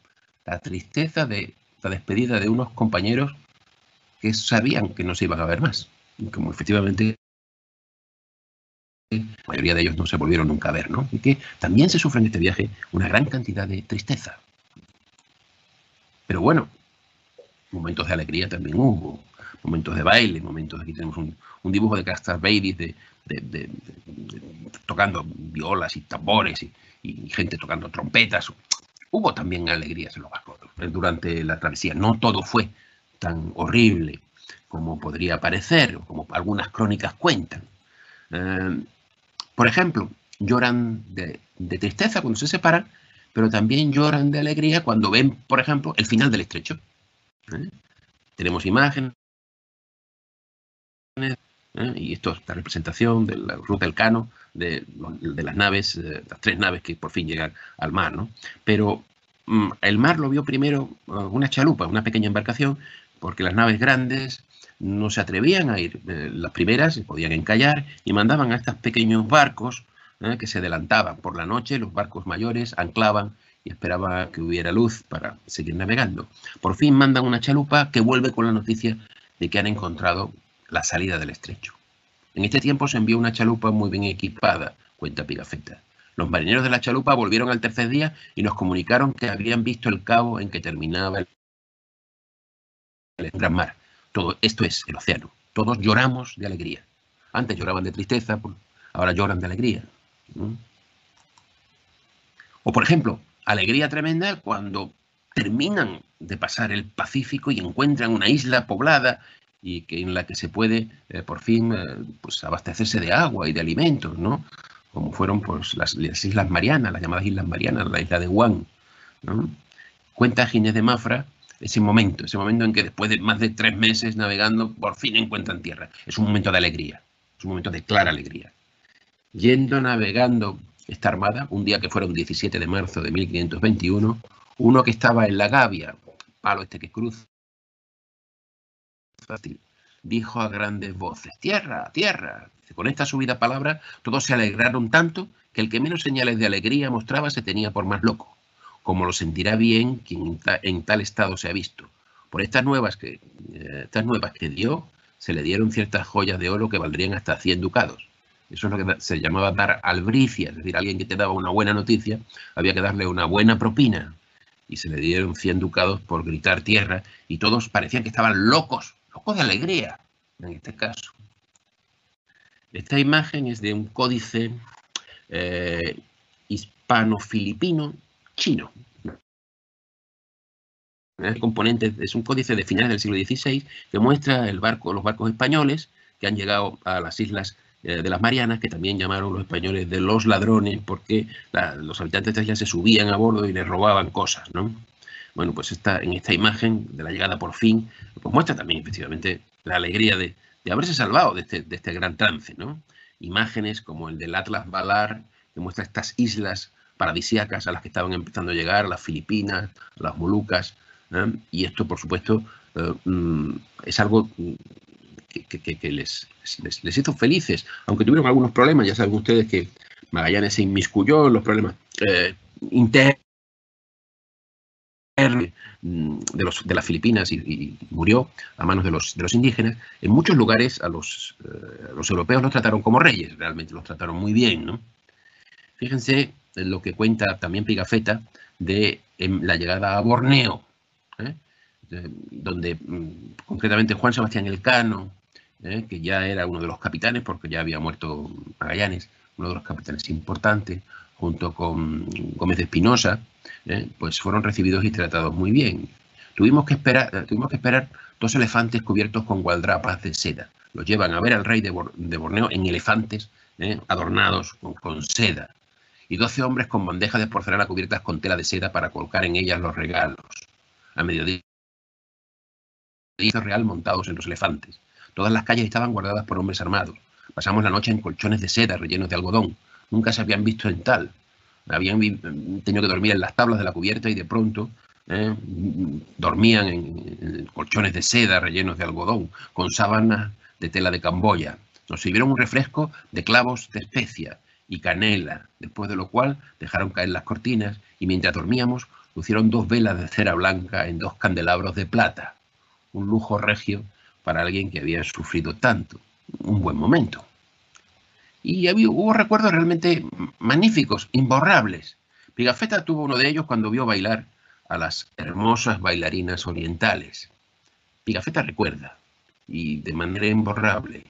La tristeza de la despedida de unos compañeros que sabían que no se iban a ver más. Como efectivamente la mayoría de ellos no se volvieron nunca a ver, ¿no? Y que también se sufre en este viaje una gran cantidad de tristeza. Pero bueno, momentos de alegría también hubo, momentos de baile, momentos, aquí tenemos un, dibujo de Castor Babies tocando violas y tambores y, gente tocando trompetas. Hubo también alegrías en los barcos durante la travesía. No todo fue tan horrible como podría parecer, como algunas crónicas cuentan. Eh, por ejemplo, lloran de, tristeza cuando se separan, pero también lloran de alegría cuando ven, por ejemplo, el final del estrecho. ¿eh? Tenemos imágenes ¿eh? y esto es la representación de la ruta del Cano, de, las naves, eh, las tres naves que por fin llegan al mar. ¿no? Pero mm, el mar lo vio primero una chalupa, una pequeña embarcación, porque las naves grandes no se atrevían a ir. Eh, las primeras se podían encallar y mandaban a estos pequeños barcos eh, que se adelantaban. Por la noche los barcos mayores anclaban y esperaban que hubiera luz para seguir navegando. Por fin mandan una chalupa que vuelve con la noticia de que han encontrado la salida del estrecho. En este tiempo se envió una chalupa muy bien equipada, cuenta Pigafetta. Los marineros de la chalupa volvieron al tercer día y nos comunicaron que habían visto el cabo en que terminaba el gran mar todo esto es el océano. Todos lloramos de alegría. Antes lloraban de tristeza, ahora lloran de alegría. O por ejemplo, alegría tremenda cuando terminan de pasar el Pacífico y encuentran una isla poblada y que en la que se puede eh, por fin eh, pues abastecerse de agua y de alimentos, ¿no? como fueron pues, las, Islas Marianas, las llamadas Islas Marianas, la isla de Guam. Cuenta Ginés de Mafra ese momento, ese momento en que después de más de tres meses navegando, por fin encuentran tierra. Es un momento de alegría, es un momento de clara alegría. Yendo navegando esta armada, un día que fuera un 17 de marzo de 1521, uno que estaba en la Gavia, palo este que cruza, dijo a grandes voces, tierra, tierra. Con esta subida palabra, todos se alegraron tanto que el que menos señales de alegría mostraba se tenía por más loco, como lo sentirá bien quien en tal estado se ha visto. Por estas nuevas que, eh, estas nuevas que dio, se le dieron ciertas joyas de oro que valdrían hasta 100 ducados. Eso es lo que se llamaba dar albricia, es decir, alguien que te daba una buena noticia, había que darle una buena propina. Y se le dieron 100 ducados por gritar tierra y todos parecían que estaban locos, locos de alegría, en este caso. Esta imagen es de un códice eh, hispano-filipino chino. El componente es un códice de finales del siglo XVI que muestra el barco, los barcos españoles que han llegado a las islas eh, de las Marianas, que también llamaron los españoles de los ladrones, porque los habitantes de esta isla se subían a bordo y les robaban cosas, ¿no? Bueno, pues esta, en esta imagen de la llegada por fin, pues muestra también efectivamente la alegría de, haberse salvado de este, de este, gran trance, ¿no? Imágenes como el del Atlas Valar, que muestra estas islas paradisíacas a las que estaban empezando a llegar, las Filipinas, las Molucas, y esto, por supuesto, eh, mm, es algo que, les, hizo felices, aunque tuvieron algunos problemas, ya saben ustedes que Magallanes se inmiscuyó en los problemas eh, internos de, los, de las Filipinas y, murió a manos de los, de los indígenas, en muchos lugares a los, eh, los europeos los trataron como reyes, realmente los trataron muy bien. ¿no? Fíjense en lo que cuenta también Pigafetta de la llegada a Borneo, ¿eh? donde mm, concretamente Juan Sebastián Elcano, ¿eh? que ya era uno de los capitanes, porque ya había muerto Magallanes, uno de los capitanes importantes, junto con Gómez de Espinosa, ¿eh? pues fueron recibidos y tratados muy bien. Tuvimos que, esperar, tuvimos que esperar dos elefantes cubiertos con gualdrapas de seda. Los llevan a ver al rey de, Borneo en elefantes adornados con, seda. Y doce hombres con bandejas de porcelana cubiertas con tela de seda para colocar en ellas los regalos. A mediodía real montados en los elefantes. Todas las calles estaban guardadas por hombres armados. Pasamos la noche en colchones de seda rellenos de algodón. Nunca se habían visto en tal. Habían tenido que dormir en las tablas de la cubierta y de pronto ¿eh? dormían en, colchones de seda rellenos de algodón, con sábanas de tela de camboya. Nos sirvieron un refresco de clavos de especia y canela, después de lo cual dejaron caer las cortinas y mientras dormíamos lucieron dos velas de cera blanca en dos candelabros de plata. Un lujo regio para alguien que había sufrido tanto. Un buen momento. Y había, hubo recuerdos realmente magníficos, imborrables. Pigafetta tuvo uno de ellos cuando vio bailar a las hermosas bailarinas orientales. Pigafetta recuerda, y de manera imborrable.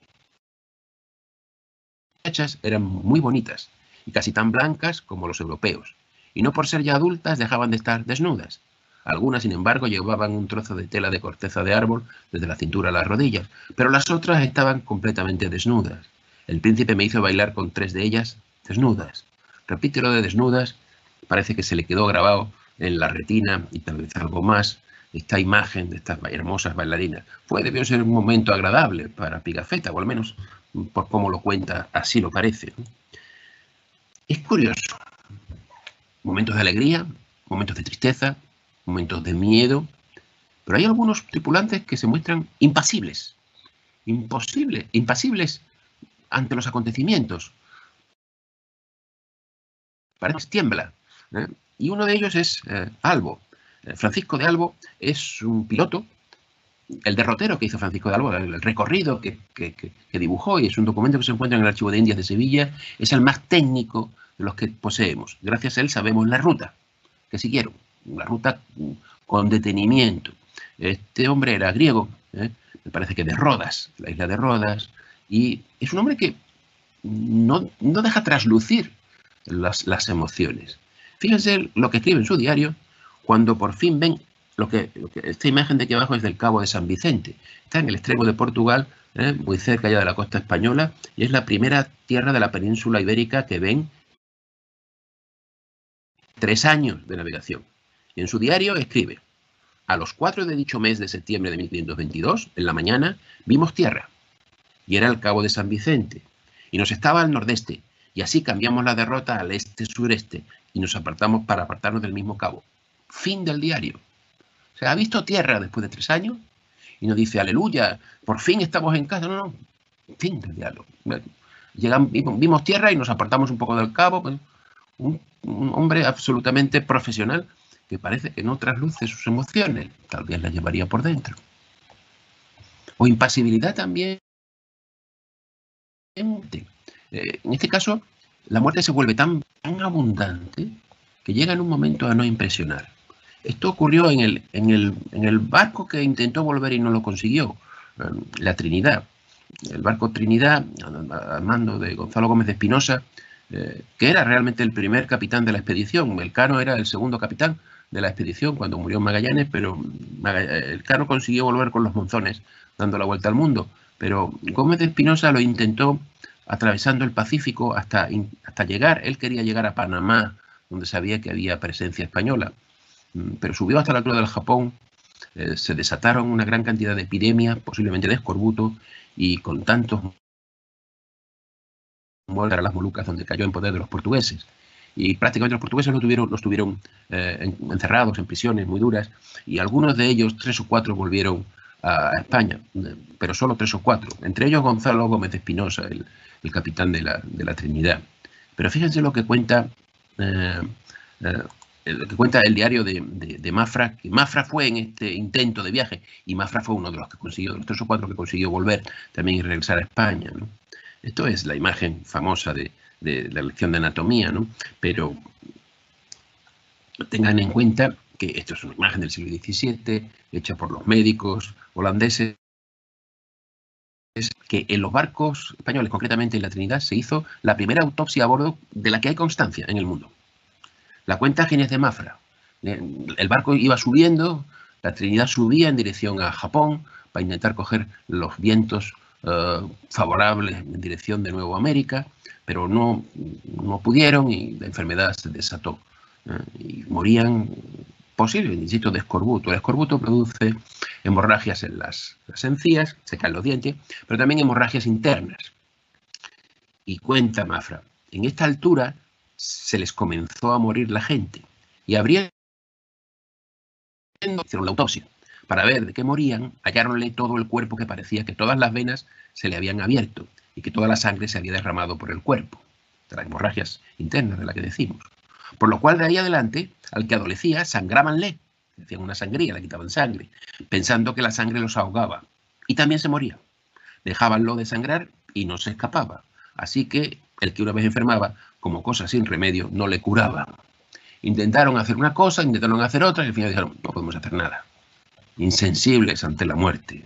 Eran muy bonitas y casi tan blancas como los europeos, y no por ser ya adultas dejaban de estar desnudas. Algunas, sin embargo, llevaban un trozo de tela de corteza de árbol desde la cintura a las rodillas, pero las otras estaban completamente desnudas. El príncipe me hizo bailar con tres de ellas desnudas. Repite lo de desnudas, parece que se le quedó grabado en la retina y tal vez algo más esta imagen de estas hermosas bailarinas. Fue, debió ser un momento agradable para Pigafetta, o al menos por cómo lo cuenta, así lo parece. Es curioso. Momentos de alegría, momentos de tristeza, momentos de miedo, pero hay algunos tripulantes que se muestran impasibles, imposibles, impasibles ante los acontecimientos. Parece que tiembla. ¿eh? Y uno de ellos es eh, Albo. Eh, Francisco de Albo es un piloto, el derrotero que hizo Francisco de Albo, el, recorrido que, que, dibujó, y es un documento que se encuentra en el Archivo de Indias de Sevilla, es el más técnico de los que poseemos. Gracias a él sabemos la ruta que siguieron una ruta con detenimiento. Este hombre era griego, ¿eh? me parece que de Rodas, la isla de Rodas, y es un hombre que no, deja traslucir las, las, emociones. Fíjense lo que escribe en su diario cuando por fin ven lo que, esta imagen de aquí abajo es del Cabo de San Vicente. Está en el extremo de Portugal, ¿eh? muy cerca ya de la costa española, y es la primera tierra de la península ibérica que ven tres años de navegación. Y en su diario escribe, a los cuatro de dicho mes de septiembre de 1522, en la mañana, vimos tierra, y era el cabo de San Vicente, y nos estaba al nordeste, y así cambiamos la derrota al este-sureste, y nos apartamos para apartarnos del mismo cabo. Fin del diario. O sea, ha visto tierra después de tres años, y nos dice, aleluya, por fin estamos en casa. No, no, fin del diálogo. Vimos, tierra y nos apartamos un poco del cabo. Pues, un, hombre absolutamente profesional que parece que no trasluce sus emociones, tal vez las llevaría por dentro. O impasibilidad también. Eh, en este caso, la muerte se vuelve tan abundante que llega en un momento a no impresionar. Esto ocurrió en el, en el, en el barco que intentó volver y no lo consiguió, eh, la Trinidad. El barco Trinidad, al mando de Gonzalo Gómez de Espinosa, eh, que era realmente el primer capitán de la expedición. Elcano era el segundo capitán de la expedición cuando murió Magallanes, pero Elcano consiguió volver con los monzones, dando la vuelta al mundo. Pero Gómez de Espinosa lo intentó atravesando el Pacífico hasta, hasta llegar, él quería llegar a Panamá, donde sabía que había presencia española. Mm, pero subió hasta la altura del Japón, eh, se desataron una gran cantidad de epidemias, posiblemente de escorbuto, y con tantos muertos a las Molucas, donde cayó en poder de los portugueses. Y prácticamente los portugueses los tuvieron, eh, encerrados en prisiones muy duras, y algunos de ellos, tres o cuatro, volvieron a España, eh, pero solo tres o cuatro, entre ellos Gonzalo Gómez Espinosa, el, capitán de la, de la, Trinidad. Pero fíjense lo que cuenta el que cuenta el diario de, Mafra, que Mafra fue en este intento de viaje y Mafra fue uno de los que consiguió, de los tres o cuatro que consiguió volver también y regresar a España. Esto es la imagen famosa de, la lección de anatomía, ¿no? pero tengan en cuenta que esto es una imagen del siglo XVII, hecha por los médicos holandeses, que en los barcos españoles, concretamente en la Trinidad, se hizo la primera autopsia a bordo de la que hay constancia en el mundo. La cuenta Ginés de Mafra. El barco iba subiendo, la Trinidad subía en dirección a Japón para intentar coger los vientos eh, favorables en dirección de Nueva América, pero no, no pudieron y la enfermedad se desató. ¿eh? y morían posiblemente, insisto, de escorbuto. El escorbuto produce hemorragias en las, las encías, se caen los dientes, pero también hemorragias internas. Y cuenta Mafra, en esta altura se les comenzó a morir la gente y abrieron hicieron la autopsia para ver de qué morían, halláronle todo el cuerpo que parecía que todas las venas se le habían abierto y que toda la sangre se había derramado por el cuerpo, de las hemorragias internas de la que decimos. Por lo cual de ahí adelante, al que adolecía, sangrabanle, decían una sangría, le quitaban sangre, pensando que la sangre los ahogaba. Y también se moría. Dejábanlo de sangrar y no se escapaba. Así que el que una vez enfermaba, como cosa sin remedio, no le curaba. Intentaron hacer una cosa, intentaron hacer otra y al final dijeron, no podemos hacer nada. Insensibles ante la muerte.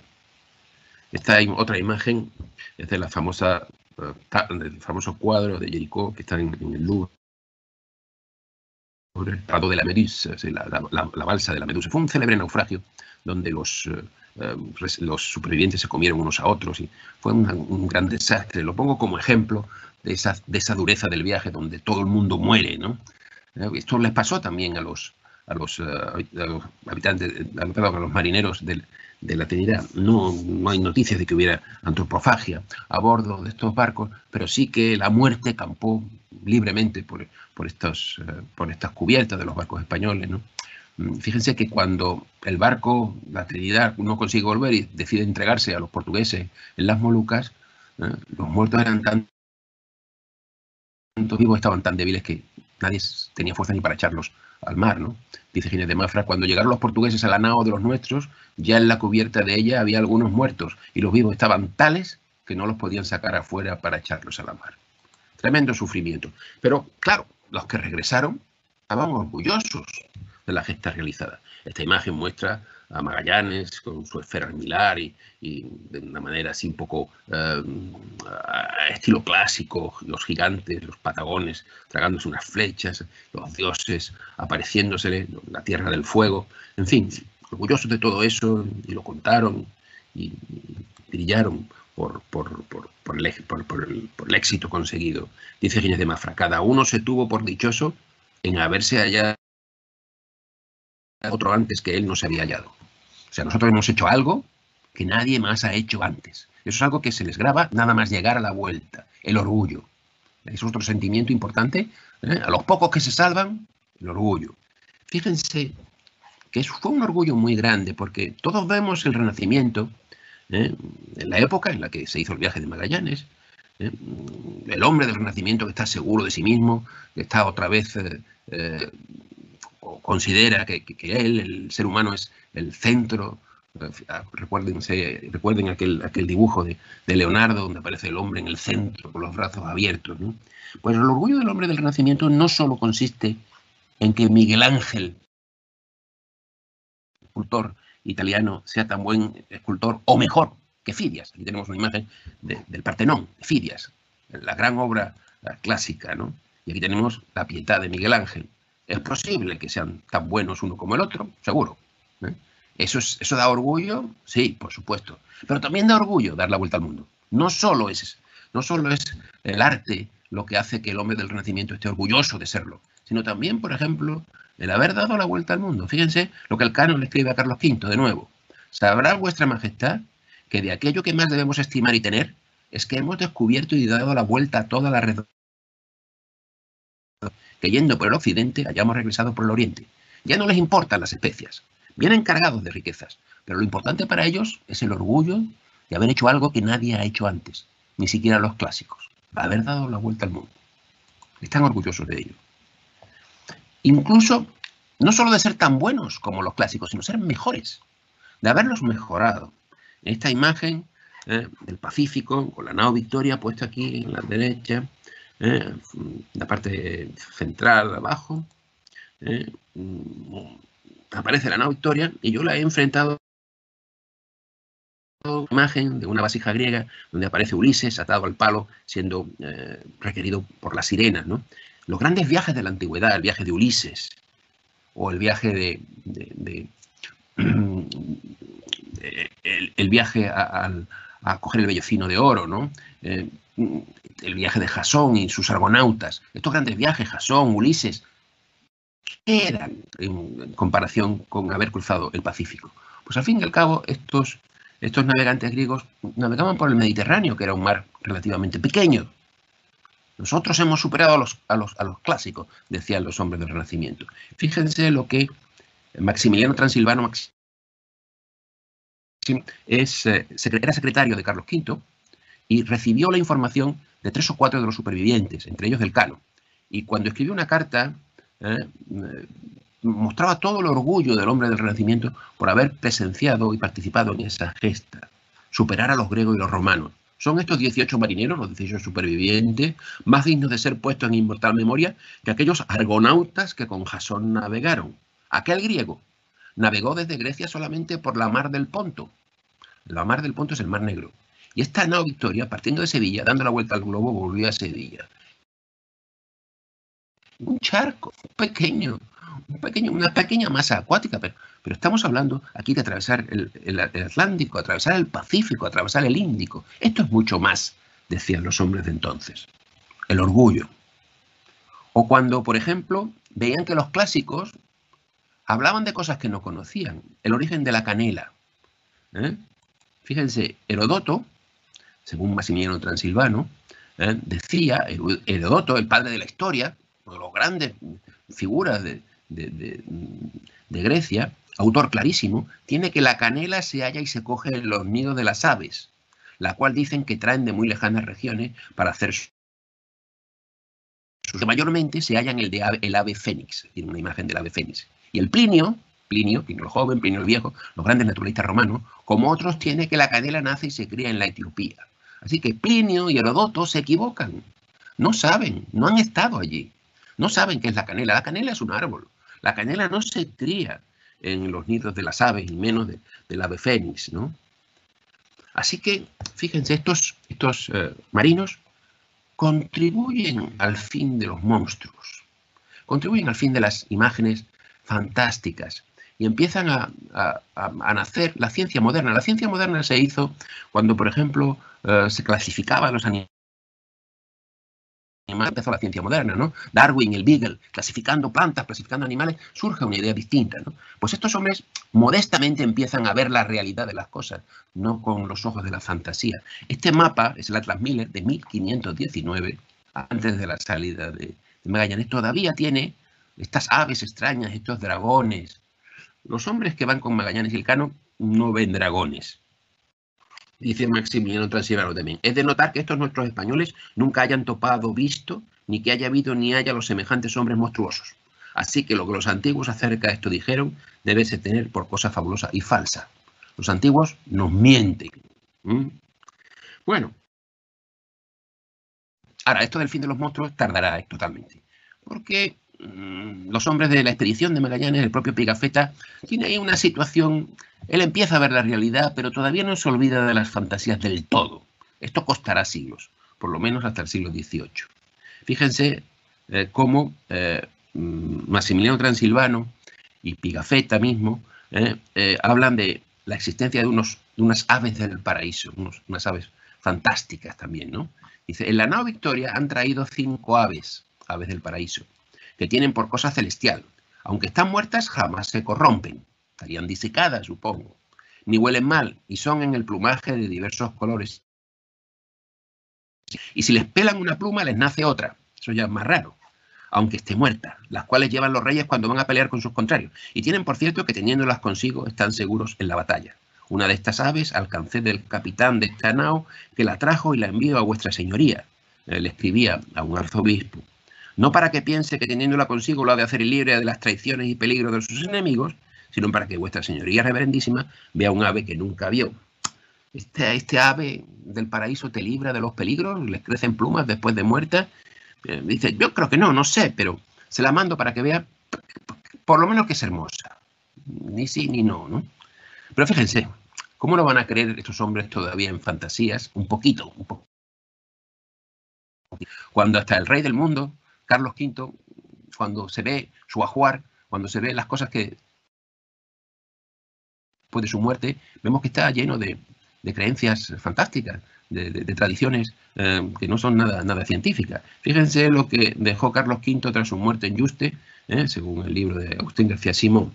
Esta otra imagen es de la famosa, eh, del famoso cuadro de Jericó que está en, el Louvre. El Prado de la Medusa, la, balsa de la Medusa. Fue un célebre naufragio donde los, eh, eh, los supervivientes se comieron unos a otros y fue un, gran desastre. Lo pongo como ejemplo de esa, de esa dureza del viaje donde todo el mundo muere, ¿no? Eh, esto les pasó también a los, a los, uh, habitantes, a los marineros de la Trinidad. No, no hay noticias de que hubiera antropofagia a bordo de estos barcos, pero sí que la muerte campó libremente por, por, estos, por estas cubiertas de los barcos españoles. ¿no? Mm, fíjense que cuando el barco, la Trinidad, no consigue volver y decide entregarse a los portugueses en las Molucas, los muertos eran vivos estaban tan débiles que nadie tenía fuerza ni para echarlos al mar, ¿no? Dice Ginés de Mafra, cuando llegaron los portugueses a la nao de los nuestros, ya en la cubierta de ella había algunos muertos y los vivos estaban tales que no los podían sacar afuera para echarlos a la mar. Tremendo sufrimiento. Pero claro, los que regresaron estaban orgullosos de la gesta realizada. Esta imagen muestra a Magallanes con su esfera armilar y, de una manera así un poco eh, estilo clásico, los gigantes, los patagones tragándose unas flechas, los dioses apareciéndose, la tierra del fuego, en fin, orgullosos de todo eso y lo contaron y, brillaron por, por, el, éxito conseguido. Dice Ginés de Mafra, cada uno se tuvo por dichoso en haberse hallado otro antes que él no se había hallado. O sea, nosotros hemos hecho algo que nadie más ha hecho antes. Eso es algo que se les graba nada más llegar a la vuelta, el orgullo. Es otro sentimiento importante. ¿eh? A los pocos que se salvan, el orgullo. Fíjense que fue un orgullo muy grande, porque todos vemos el Renacimiento, ¿eh? en la época en la que se hizo el viaje de Magallanes, ¿eh? el hombre del Renacimiento que está seguro de sí mismo, que está otra vez, considera que, él, el ser humano, es el centro recuerden aquel, aquel dibujo de, Leonardo donde aparece el hombre en el centro con los brazos abiertos. Pues el orgullo del hombre del Renacimiento no solo consiste en que Miguel Ángel, escultor italiano, sea tan buen escultor o mejor que Fidias. Aquí tenemos una imagen del Partenón, Fidias, la gran obra clásica. ¿no? Y aquí tenemos la piedad de Miguel Ángel. ¿Es posible que sean tan buenos uno como el otro? Seguro. ¿eh? ¿Eso, ¿Eso da orgullo? Sí, por supuesto. Pero también da orgullo dar la vuelta al mundo. No solo es, no solo es el arte lo que hace que el hombre del Renacimiento esté orgulloso de serlo, sino también, por ejemplo, el haber dado la vuelta al mundo. Fíjense lo que el canon le escribe a Carlos V, de nuevo. Sabrá vuestra majestad que de aquello que más debemos estimar y tener es que hemos descubierto y dado la vuelta a toda la red que yendo por el occidente hayamos regresado por el oriente. Ya no les importan las especias, Vienen cargados de riquezas, pero lo importante para ellos es el orgullo de haber hecho algo que nadie ha hecho antes, ni siquiera los clásicos, haber dado la vuelta al mundo. Están orgullosos de ello. Incluso, no solo de ser tan buenos como los clásicos, sino ser mejores, de haberlos mejorado. Esta imagen eh, del Pacífico, con la nao Victoria puesta aquí en la derecha, eh, la parte central abajo, eh, aparece la nao Victoria y yo la he enfrentado imagen de una vasija griega donde aparece Ulises atado al palo siendo eh, requerido por las sirenas. ¿no? Los grandes viajes de la antigüedad, el viaje de Ulises o el viaje de, [clears throat] el, viaje a, coger el vellocino de oro, ¿no? El viaje de Jasón y sus argonautas, estos grandes viajes, Jasón, Ulises, ¿Qué eran en comparación con haber cruzado el Pacífico? Pues al fin y al cabo, estos, estos navegantes griegos navegaban por el Mediterráneo, que era un mar relativamente pequeño. Nosotros hemos superado a los, a los, a los clásicos, decían los hombres del Renacimiento. Fíjense lo que Maximiliano Transilvano es, eh, era secretario de Carlos V y recibió la información de tres o cuatro de los supervivientes, entre ellos del Cano. Y cuando escribió una carta ¿eh? mostraba todo el orgullo del hombre del Renacimiento por haber presenciado y participado en esa gesta, superar a los griegos y los romanos. Son estos 18 marineros, los 18 supervivientes, más dignos de ser puestos en inmortal memoria que aquellos argonautas que con Jasón navegaron. Aquel griego navegó desde Grecia solamente por la mar del Ponto. La mar del Ponto es el mar Negro. Y esta nao Victoria, partiendo de Sevilla, dando la vuelta al globo, volvió a Sevilla un charco pequeño, un pequeño, una pequeña masa acuática, pero, pero estamos hablando aquí de atravesar el, Atlántico, atravesar el Pacífico, atravesar el Índico. Esto es mucho más, decían los hombres de entonces. El orgullo. O cuando, por ejemplo, veían que los clásicos hablaban de cosas que no conocían, el origen de la canela. ¿eh? Fíjense, Herodoto, según Maximiliano Transilvano, ¿eh? decía, Herodoto, el padre de la historia, de las grandes figuras de, Grecia, autor clarísimo, tiene que la canela se halla y se coge en los nidos de las aves, la cual dicen que traen de muy lejanas regiones para hacer que mayormente se hallan el de el ave fénix, tiene una imagen del ave fénix. Y el Plinio, Plinio, Plinio el joven, Plinio el viejo, los grandes naturalistas romanos, como otros, tiene que la canela nace y se cría en la Etiopía. Así que Plinio y Herodoto se equivocan, no saben, no han estado allí. No saben qué es la canela. La canela es un árbol. La canela no se cría en los nidos de las aves, y menos del ave fénix, ¿no? Así que, fíjense, estos, estos eh, marinos contribuyen al fin de los monstruos, contribuyen al fin de las imágenes fantásticas y empiezan a, nacer la ciencia moderna. La ciencia moderna se hizo cuando, por ejemplo, eh, se clasificaban los animales empezó la ciencia moderna, ¿no? Darwin, el Beagle, clasificando plantas, clasificando animales, surge una idea distinta. Pues estos hombres modestamente empiezan a ver la realidad de las cosas, no con los ojos de la fantasía. Este mapa es el Atlas Miller de 1519, antes de la salida de, Magallanes, todavía tiene estas aves extrañas, estos dragones. Los hombres que van con Magallanes y el Cano no ven dragones, dice Maximiliano Transilvano también. Es de notar que estos nuestros españoles nunca hayan topado, visto, ni que haya habido ni haya los semejantes hombres monstruosos. Así que lo que los antiguos acerca de esto dijeron debe ser tener por cosa fabulosa y falsa. Los antiguos nos mienten. Bueno. Ahora, esto del fin de los monstruos tardará totalmente. Porque Mm, los hombres de la expedición de Magallanes, el propio Pigafetta, tiene ahí una situación, él empieza a ver la realidad, pero todavía no se olvida de las fantasías del todo. Esto costará siglos, por lo menos hasta el siglo XVIII. Fíjense eh, cómo eh, mm, Maximiliano Transilvano y Pigafetta mismo eh, hablan de la existencia de, unos, unas aves del paraíso, unas aves fantásticas también, ¿no? Dice, en la nave Victoria han traído cinco aves, aves del paraíso, que tienen por cosa celestial. Aunque están muertas, jamás se corrompen. Estarían disecadas, supongo. Ni huelen mal y son en el plumaje de diversos colores. Y si les pelan una pluma, les nace otra. Eso ya es más raro. Aunque esté muerta, las cuales llevan los reyes cuando van a pelear con sus contrarios. Y tienen, por cierto, que teniéndolas consigo, están seguros en la batalla. Una de estas aves alcancé del capitán de Canao, que la trajo y la envió a vuestra señoría. Le escribía a un arzobispo no para que piense que teniéndola consigo lo ha de hacer libre de las traiciones y peligros de sus enemigos, sino para que vuestra señoría reverendísima vea un ave que nunca vio. Este, este ave del paraíso te libra de los peligros, les crecen plumas después de muerta. Eh, dice, yo creo que no, no sé, pero se la mando para que vea por lo menos que es hermosa. Ni sí ni no, ¿no? Pero fíjense, ¿cómo no van a creer estos hombres todavía en fantasías? Un poquito, un poco. Cuando hasta el rey del mundo Carlos V, cuando se ve su ajuar, cuando se ve las cosas que después de su muerte, vemos que está lleno de, creencias fantásticas, de, tradiciones eh, que no son nada, nada científicas. Fíjense lo que dejó Carlos V tras su muerte en Yuste, eh, según el libro de Agustín García Simón,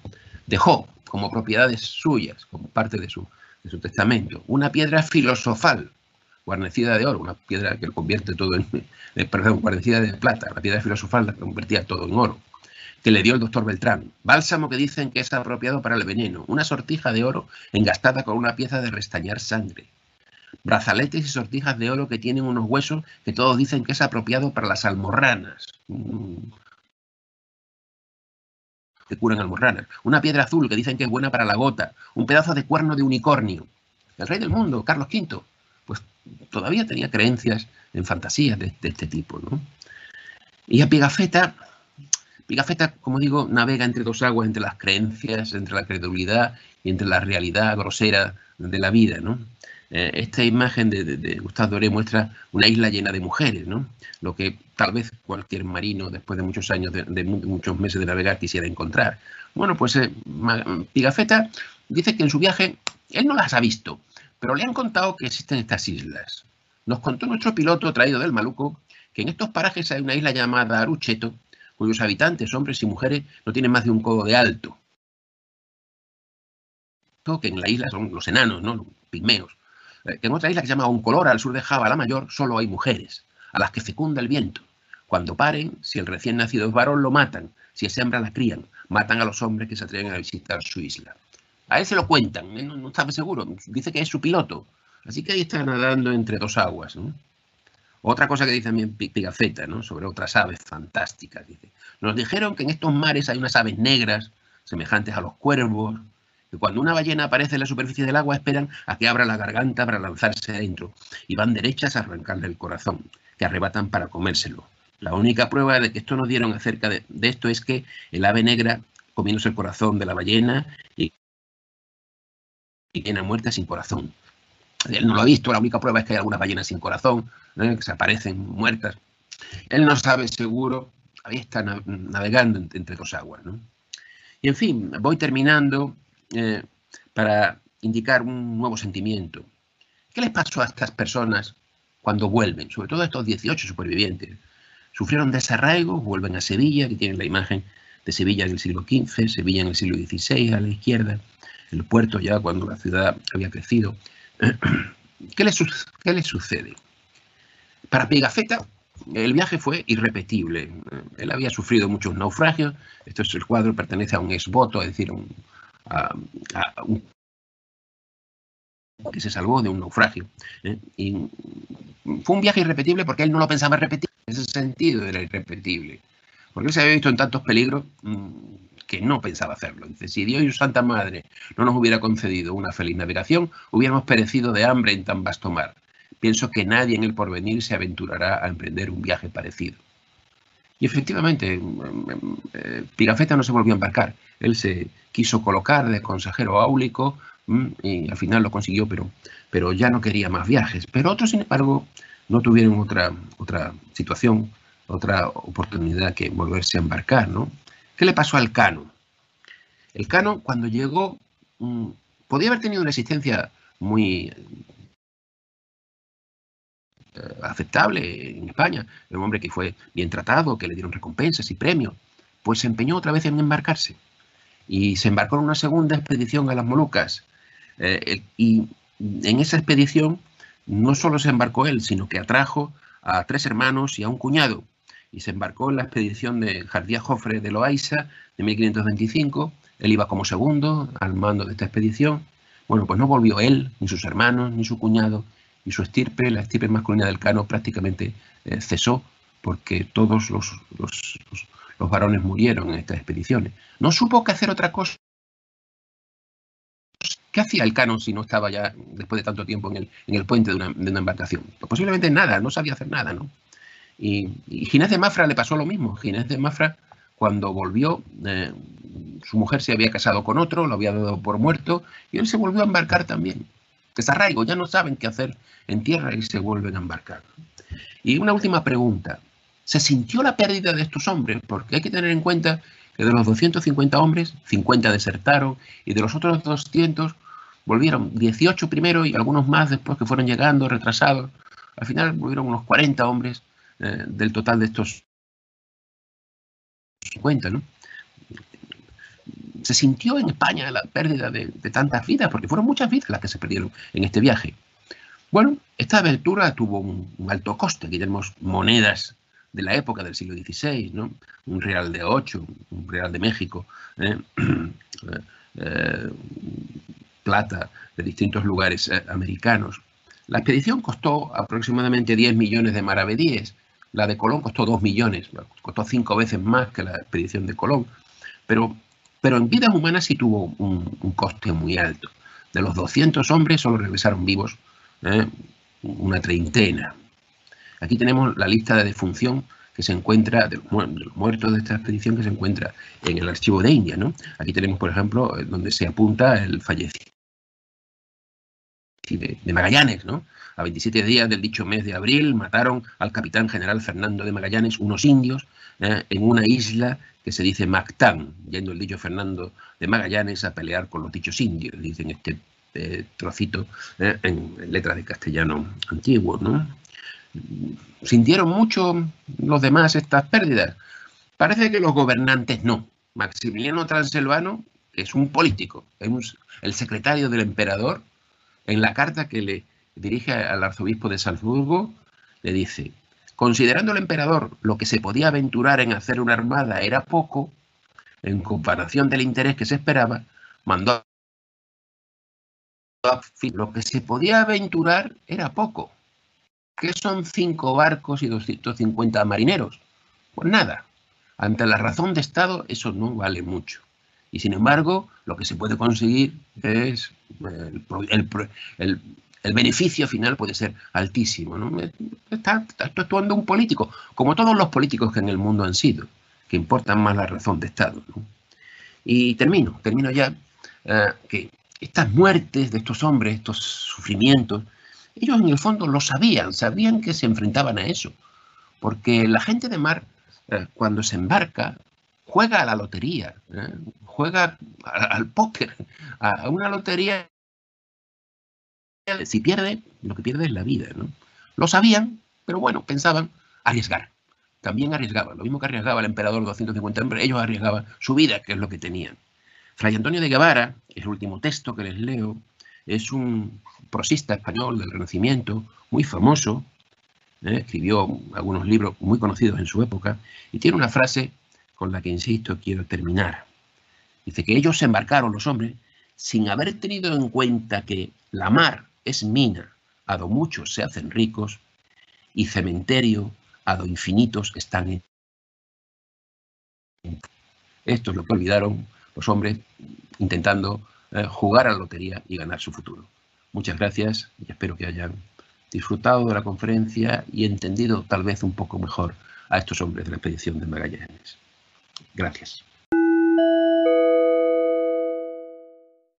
dejó como propiedades suyas, como parte de su, de su testamento, una piedra filosofal guarnecida de oro, una piedra que lo convierte todo en, [laughs] eh, perdón, guarnecida de plata, la piedra filosofal la convertía todo en oro, que le dio el doctor Beltrán. Bálsamo que dicen que es apropiado para el veneno, una sortija de oro engastada con una pieza de restañar sangre. Brazaletes y sortijas de oro que tienen unos huesos que todos dicen que es apropiado para las almorranas. Mm. Que curan almorranas. Una piedra azul que dicen que es buena para la gota. Un pedazo de cuerno de unicornio. El rey del mundo, Carlos V, pues todavía tenía creencias en fantasías de, este tipo. ¿no? Y a Pigafetta, Pigafetta, como digo, navega entre dos aguas, entre las creencias, entre la credulidad y entre la realidad grosera de la vida. ¿no? Eh, esta imagen de, de, Gustave Doré muestra una isla llena de mujeres, ¿no? lo que tal vez cualquier marino, después de muchos años, de, muchos meses de navegar, quisiera encontrar. Bueno, pues eh, Pigafetta dice que en su viaje él no las ha visto, pero le han contado que existen estas islas. Nos contó nuestro piloto traído del Maluco que en estos parajes hay una isla llamada Arucheto, cuyos habitantes, hombres y mujeres, no tienen más de un codo de alto. Que en la isla son los enanos, ¿no? Los pigmeos. Eh, en otra isla que se llama Oncolora, al sur de Java, la mayor, solo hay mujeres, a las que fecunda el viento. Cuando paren, si el recién nacido es varón, lo matan. Si es hembra, la crían. Matan a los hombres que se atreven a visitar su isla. A él se lo cuentan, no, no está seguro. Dice que es su piloto. Así que ahí está nadando entre dos aguas. Otra cosa que dice también Pigafetta, ¿no? sobre otras aves fantásticas. Dice, nos dijeron que en estos mares hay unas aves negras, semejantes a los cuervos, que cuando una ballena aparece en la superficie del agua esperan a que abra la garganta para lanzarse adentro y van derechas a arrancarle el corazón, que arrebatan para comérselo. La única prueba de que esto nos dieron acerca de, esto es que el ave negra comiéndose el corazón de la ballena viene muerta sin corazón. Él no lo ha visto, la única prueba es que hay algunas ballenas sin corazón, ¿eh? que se aparecen muertas. Él no sabe seguro, ahí está navegando entre dos aguas. Y en fin, voy terminando eh, para indicar un nuevo sentimiento. ¿Qué les pasó a estas personas cuando vuelven? Sobre todo a estos 18 supervivientes. Sufrieron desarraigo, vuelven a Sevilla, que tienen la imagen de Sevilla en el siglo XV, Sevilla en el siglo XVI a la izquierda, el puerto ya cuando la ciudad había crecido. [clears throat] ¿Qué les sucede? Para Pigafetta, el viaje fue irrepetible. Él había sufrido muchos naufragios. Esto es el cuadro, pertenece a un exvoto, es decir, a, un que se salvó de un naufragio. ¿eh? Y fue un viaje irrepetible porque él no lo pensaba repetir. En ese sentido era irrepetible. Porque él se había visto en tantos peligros mm, que no pensaba hacerlo. Dice, si Dios y su Santa Madre no nos hubiera concedido una feliz navegación, hubiéramos perecido de hambre en tan vasto mar. Pienso que nadie en el porvenir se aventurará a emprender un viaje parecido. Y efectivamente, mm, mm, eh, Pigafetta no se volvió a embarcar. Él se quiso colocar de consejero áulico y al final lo consiguió, pero, pero ya no quería más viajes. Pero otros, sin embargo, no tuvieron otra, otra situación, otra oportunidad que volverse a embarcar. ¿no? ¿Qué le pasó al Cano? El Cano, cuando llegó, podía haber tenido una existencia muy eh, aceptable en España, era un hombre que fue bien tratado, que le dieron recompensas y premios, pues se empeñó otra vez en embarcarse y se embarcó en una segunda expedición a las Molucas. Eh, y en esa expedición no solo se embarcó él, sino que atrajo a tres hermanos y a un cuñado. Y se embarcó en la expedición de Jardía Jofre de Loaiza de 1525. Él iba como segundo al mando de esta expedición. Bueno, pues no volvió él, ni sus hermanos, ni su cuñado, y su estirpe, la estirpe masculina del Cano, prácticamente eh, cesó porque todos los, los, varones murieron en estas expediciones. No supo qué hacer otra cosa. ¿Qué hacía el Cano si no estaba ya, después de tanto tiempo, en el, en el puente de una, de una embarcación? Pues posiblemente nada, no sabía hacer nada, ¿no? Y, Ginés de Mafra le pasó lo mismo. Ginés de Mafra, cuando volvió, eh, su mujer se había casado con otro, lo había dado por muerto, y él se volvió a embarcar también desarraigo, ya no saben qué hacer en tierra y se vuelven a embarcar. Y una última pregunta. ¿Se sintió la pérdida de estos hombres? Porque hay que tener en cuenta que de los 250 hombres, 50 desertaron y de los otros 200 volvieron 18 primero y algunos más después que fueron llegando, retrasados. Al final volvieron unos 40 hombres eh, del total de estos 50, ¿no? se sintió en España la pérdida de, tantas vidas, porque fueron muchas vidas las que se perdieron en este viaje. Bueno, esta aventura tuvo un, alto coste. Aquí tenemos monedas de la época del siglo XVI, ¿no? un real de 8, un real de México, [clears throat] ¿eh? Eh, plata de distintos lugares americanos. La expedición costó aproximadamente 10 millones de maravedíes, la de Colón costó 2 millones, costó cinco veces más que la expedición de Colón, pero pero en vidas humanas sí tuvo un, coste muy alto. De los 200 hombres solo regresaron vivos ¿eh? una treintena. Aquí tenemos la lista de defunción que se encuentra, de los muertos de esta expedición que se encuentra en el archivo de India. ¿no? Aquí tenemos, por ejemplo, eh, donde se apunta el fallecido de, Magallanes, ¿no? A 27 días del dicho mes de abril mataron al capitán general Fernando de Magallanes unos indios ¿eh? en una isla que se dice Mactán, yendo el dicho Fernando de Magallanes a pelear con los dichos indios, dicen este eh, trocito ¿eh? en, letras de castellano antiguo. ¿no? ¿Sintieron mucho los demás estas pérdidas? Parece que los gobernantes no. Maximiliano Transilvano es un político, es el secretario del emperador, en la carta que le dirige al arzobispo de Salzburgo, le dice, Considerando el emperador lo que se podía aventurar en hacer una armada era poco, en comparación del interés que se esperaba, mandó a... Lo que se podía aventurar era poco. ¿Qué son cinco barcos y 250 marineros? Pues nada. Ante la razón de Estado eso no vale mucho. Y sin embargo, lo que se puede conseguir es el, beneficio final puede ser altísimo. ¿no? Está, actuando un político, como todos los políticos que en el mundo han sido, que importan más la razón de Estado. Y termino, termino ya, eh, que estas muertes de estos hombres, estos sufrimientos, ellos en el fondo lo sabían, sabían que se enfrentaban a eso, porque la gente de mar, eh, cuando se embarca, juega a la lotería, ¿eh? juega al póker, a una lotería. Si pierde, lo que pierde es la vida. ¿no? Lo sabían, pero bueno, pensaban arriesgar. También arriesgaban, lo mismo que arriesgaba el emperador 250 hombres, ellos arriesgaban su vida, que es lo que tenían. Fray Antonio de Guevara, el último texto que les leo, es un prosista español del Renacimiento, muy famoso, ¿eh? escribió algunos libros muy conocidos en su época, y tiene una frase con la que, insisto, quiero terminar. Dice que ellos se embarcaron, los hombres, sin haber tenido en cuenta que la mar es mina, a do muchos se hacen ricos, y cementerio, a do infinitos están en... Esto es lo que olvidaron los hombres intentando eh, jugar a la lotería y ganar su futuro. Muchas gracias y espero que hayan disfrutado de la conferencia y entendido tal vez un poco mejor a estos hombres de la expedición de Magallanes. Gracias.